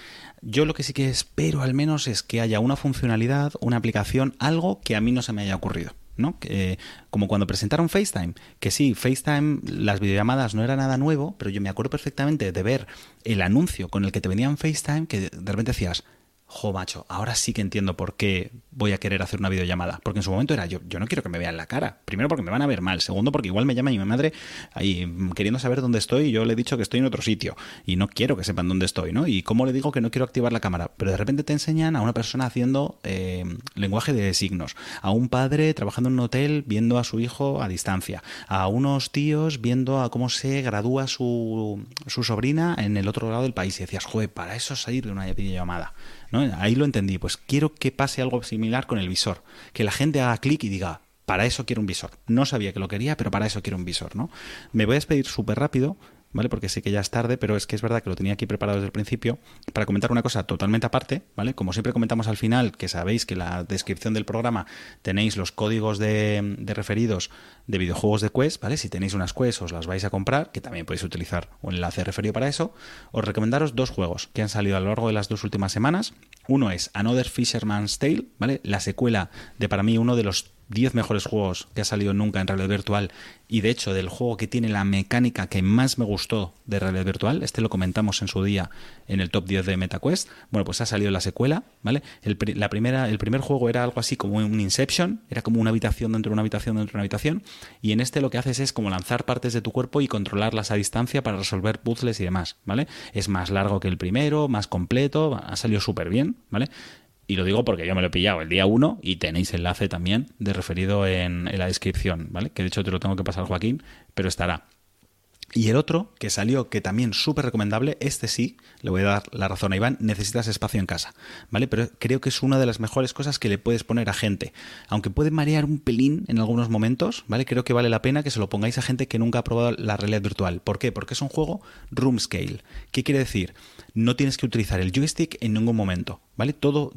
yo lo que sí que espero al menos es que haya una funcionalidad, una aplicación, algo que a mí no se me haya ocurrido. ¿no? Eh, como cuando presentaron FaceTime, que sí, FaceTime, las videollamadas no era nada nuevo, pero yo me acuerdo perfectamente de ver el anuncio con el que te venían FaceTime, que de repente decías, jo, macho, ahora sí que entiendo por qué voy a querer hacer una videollamada. Porque en su momento era yo, yo no quiero que me vean la cara. Primero porque me van a ver mal. Segundo porque igual me llama mi madre ahí mm, queriendo saber dónde estoy y yo le he dicho que estoy en otro sitio. Y no quiero que sepan dónde estoy, ¿no? Y cómo le digo que no quiero activar la cámara. Pero de repente te enseñan a una persona haciendo eh, lenguaje de signos. A un padre trabajando en un hotel viendo a su hijo a distancia. A unos tíos viendo a cómo se gradúa su, su sobrina en el otro lado del país. Y decías, joder, para eso salir de una videollamada. ¿no? Ahí lo entendí. Pues quiero que pase algo similar con el visor. Que la gente haga clic y diga, para eso quiero un visor. No sabía que lo quería, pero para eso quiero un visor, ¿no? Me voy a despedir súper rápido, ¿vale? Porque sé que ya es tarde, pero es que es verdad que lo tenía aquí preparado desde el principio para comentar una cosa totalmente aparte, ¿vale? Como siempre comentamos al final, que sabéis que en la descripción del programa tenéis los códigos de, referidos de videojuegos de Quest, ¿vale? Si tenéis unas Quest os las vais a comprar, que también podéis utilizar un enlace referido para eso, os recomendaros dos juegos que han salido a lo largo de las dos últimas semanas. Uno es Another Fisherman's Tale, ¿vale? La secuela de para mí uno de los 10 mejores juegos que ha salido nunca en realidad virtual y de hecho del juego que tiene la mecánica que más me gustó de realidad virtual, este lo comentamos en su día en el top 10 de MetaQuest, bueno pues ha salido la secuela, ¿vale? El, la primera, el primer juego era algo así como un Inception, era como una habitación dentro de una habitación dentro de una habitación y en este lo que haces es como lanzar partes de tu cuerpo y controlarlas a distancia para resolver puzzles y demás, ¿vale? Es más largo que el primero, más completo, ha salido súper bien, ¿vale? Y lo digo porque yo me lo he pillado el día 1 y tenéis enlace también de referido en, la descripción, ¿vale? Que de hecho te lo tengo que pasar Joaquín, pero estará. Y el otro, que salió, que también súper recomendable, este sí, le voy a dar la razón a Iván, necesitas espacio en casa, ¿vale? Pero creo que es una de las mejores cosas que le puedes poner a gente. Aunque puede marear un pelín en algunos momentos, ¿vale? Creo que vale la pena que se lo pongáis a gente que nunca ha probado la realidad virtual. ¿Por qué? Porque es un juego room scale. ¿Qué quiere decir? No tienes que utilizar el joystick en ningún momento, ¿vale? Todo,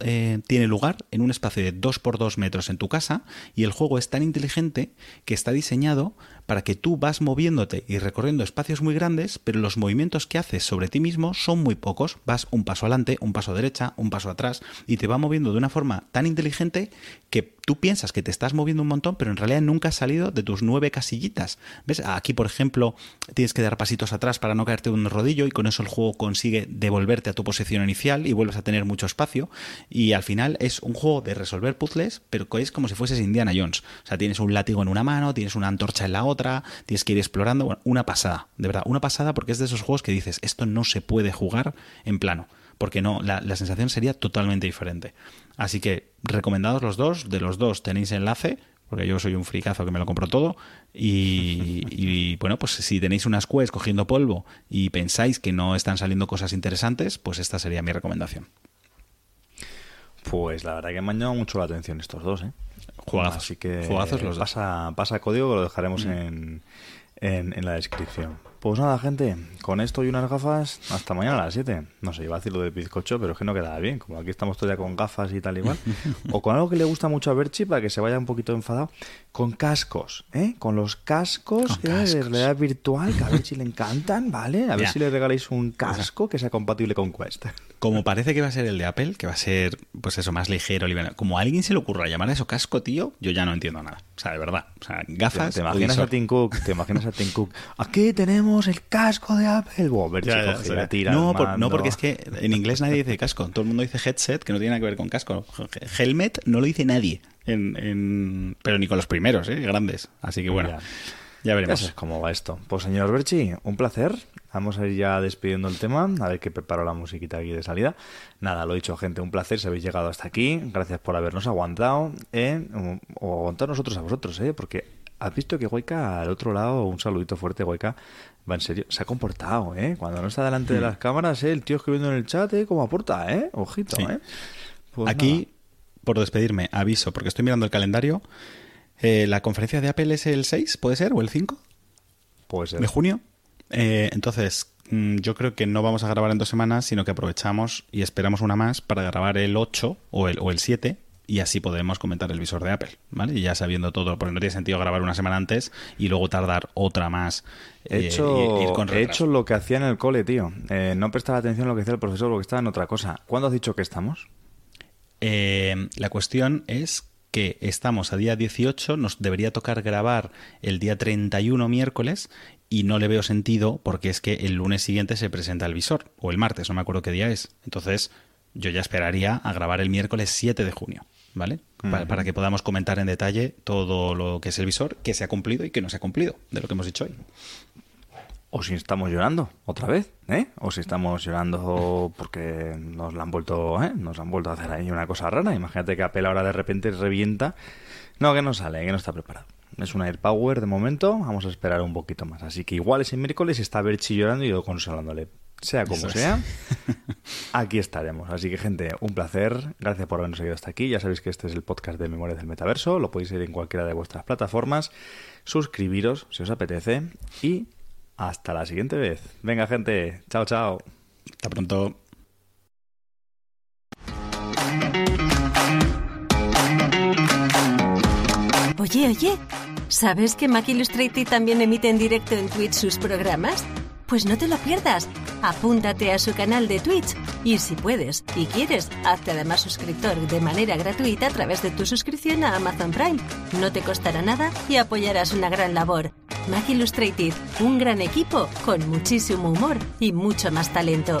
eh, tiene lugar en un espacio de 2 por 2 metros en tu casa y el juego es tan inteligente que está diseñado para que tú vas moviéndote y recorriendo espacios muy grandes, pero los movimientos que haces sobre ti mismo son muy pocos. Vas un paso adelante, un paso a derecha, un paso atrás y te va moviendo de una forma tan inteligente que tú piensas que te estás moviendo un montón, pero en realidad nunca has salido de tus nueve casillitas. ¿Ves? Aquí, por ejemplo, tienes que dar pasitos atrás para no caerte de un rodillo y con eso el juego consigue devolverte a tu posición inicial y vuelves a tener mucho espacio. Y al final es un juego de resolver puzzles, pero es como si fueses Indiana Jones. O sea, tienes un látigo en una mano, tienes una antorcha en la otra, tienes que ir explorando. Bueno, una pasada, de verdad, una pasada porque es de esos juegos que dices, esto no se puede jugar en plano porque no, la, la, sensación sería totalmente diferente. Así que recomendados los dos, de los dos tenéis enlace, porque yo soy un fricazo que me lo compro todo, y, y bueno, pues si tenéis unas Quest cogiendo polvo y pensáis que no están saliendo cosas interesantes, pues esta sería mi recomendación. Pues la verdad que me han llamado mucho la atención estos dos, ¿eh? Jugazos. Así que Jugazos los dos. pasa, pasa código lo dejaremos en, en, en la descripción. Pues nada, gente, con esto y unas gafas, hasta mañana a las 7. No sé, iba a decir lo del bizcocho, pero es que no quedaba bien. Como aquí estamos todavía con gafas y tal igual. o con algo que le gusta mucho a Berchi para que se vaya un poquito enfadado. Con cascos, ¿eh? Con los cascos, Con ¿eh? de cascos. realidad virtual, que a Berchi le encantan, ¿vale? A ver Ya. si le regaláis un casco que sea compatible con Quest. Como parece que va a ser el de Apple, que va a ser, pues eso, más ligero, liviano. Como a alguien se le ocurra llamar a eso casco, tío, yo ya no entiendo nada. O sea, de verdad. O sea, ¿Te, gafas. te imaginas a Tim Cook? ¿Te imaginas a Tim Cook? Aquí tenemos el casco de Apple. Berchi Ya, coge la tira no, por- no, porque es que en inglés nadie dice casco. Todo el mundo dice headset, que no tiene nada que ver con casco. Helmet no lo dice nadie. En, en- pero ni con los primeros, ¿eh? grandes. Así que bueno, Ya. ya, veremos. cómo va esto. Pues señor Berchi, un placer. Vamos a ir ya despidiendo el tema, a ver qué preparo la musiquita aquí de salida. Nada, lo dicho, gente, un placer si habéis llegado hasta aquí. Gracias por habernos aguantado, ¿eh? o, o aguantar nosotros a vosotros, ¿eh? porque has visto que Goica al otro lado, un saludito fuerte, Goica, va en serio, se ha comportado, ¿eh? Cuando no está delante de las cámaras, ¿eh? el tío escribiendo en el chat, ¿eh? ¿Cómo aporta, ¿eh? Ojito, Sí. ¿eh? Pues Aquí, por despedirme, aviso, porque estoy mirando el calendario. Eh, la conferencia de Apple es el 6, ¿puede ser? ¿O el 5? nada, puede ser. de junio. Eh, entonces, mm, yo creo que no vamos a grabar en dos semanas, sino que aprovechamos y esperamos una más para grabar el 8 o el, o el 7 y así podemos comentar el visor de Apple, ¿vale? Y ya sabiendo todo, porque no tiene sentido grabar una semana antes y luego tardar otra más. He eh, hecho, ir con he hecho lo que hacía en el cole, tío. Eh, no prestaba atención a lo que decía el profesor porque estaba en otra cosa. ¿Cuándo has dicho que estamos? Eh, la cuestión es que estamos a día 18, nos debería tocar grabar el día 31 miércoles y no le veo sentido porque es que el lunes siguiente se presenta el visor, o el martes, no me acuerdo qué día es. Entonces yo ya esperaría a grabar el miércoles 7 de junio, ¿vale? Para que podamos comentar en detalle todo lo que es el visor, que se ha cumplido y que no se ha cumplido, de lo que hemos dicho hoy. O si estamos llorando otra vez, ¿eh? O si estamos llorando porque nos la han vuelto, ¿eh? Nos han vuelto a hacer ahí una cosa rara. Imagínate que Apple ahora de repente revienta. No, que no sale, que no está preparado. Es una AirPower de momento, vamos a esperar un poquito más. Así que igual ese miércoles está Berchi llorando y yo consolándole. Sea como Eso es. sea, aquí estaremos. Así que, gente, un placer. Gracias por habernos seguido hasta aquí. Ya sabéis que este es el podcast de Memorias del Metaverso. Lo podéis ir en cualquiera de vuestras plataformas. Suscribiros si os apetece. Y hasta la siguiente vez. Venga, gente. Chao, chao. Hasta pronto. Oye, oye, ¿sabes que Mac Illustrated también emite en directo en Twitch sus programas? Pues no te lo pierdas. Apúntate a su canal de Twitch y si puedes y quieres, hazte además suscriptor de manera gratuita a través de tu suscripción a Amazon Prime. No te costará nada y apoyarás una gran labor. Mac Illustrated, un gran equipo con muchísimo humor y mucho más talento.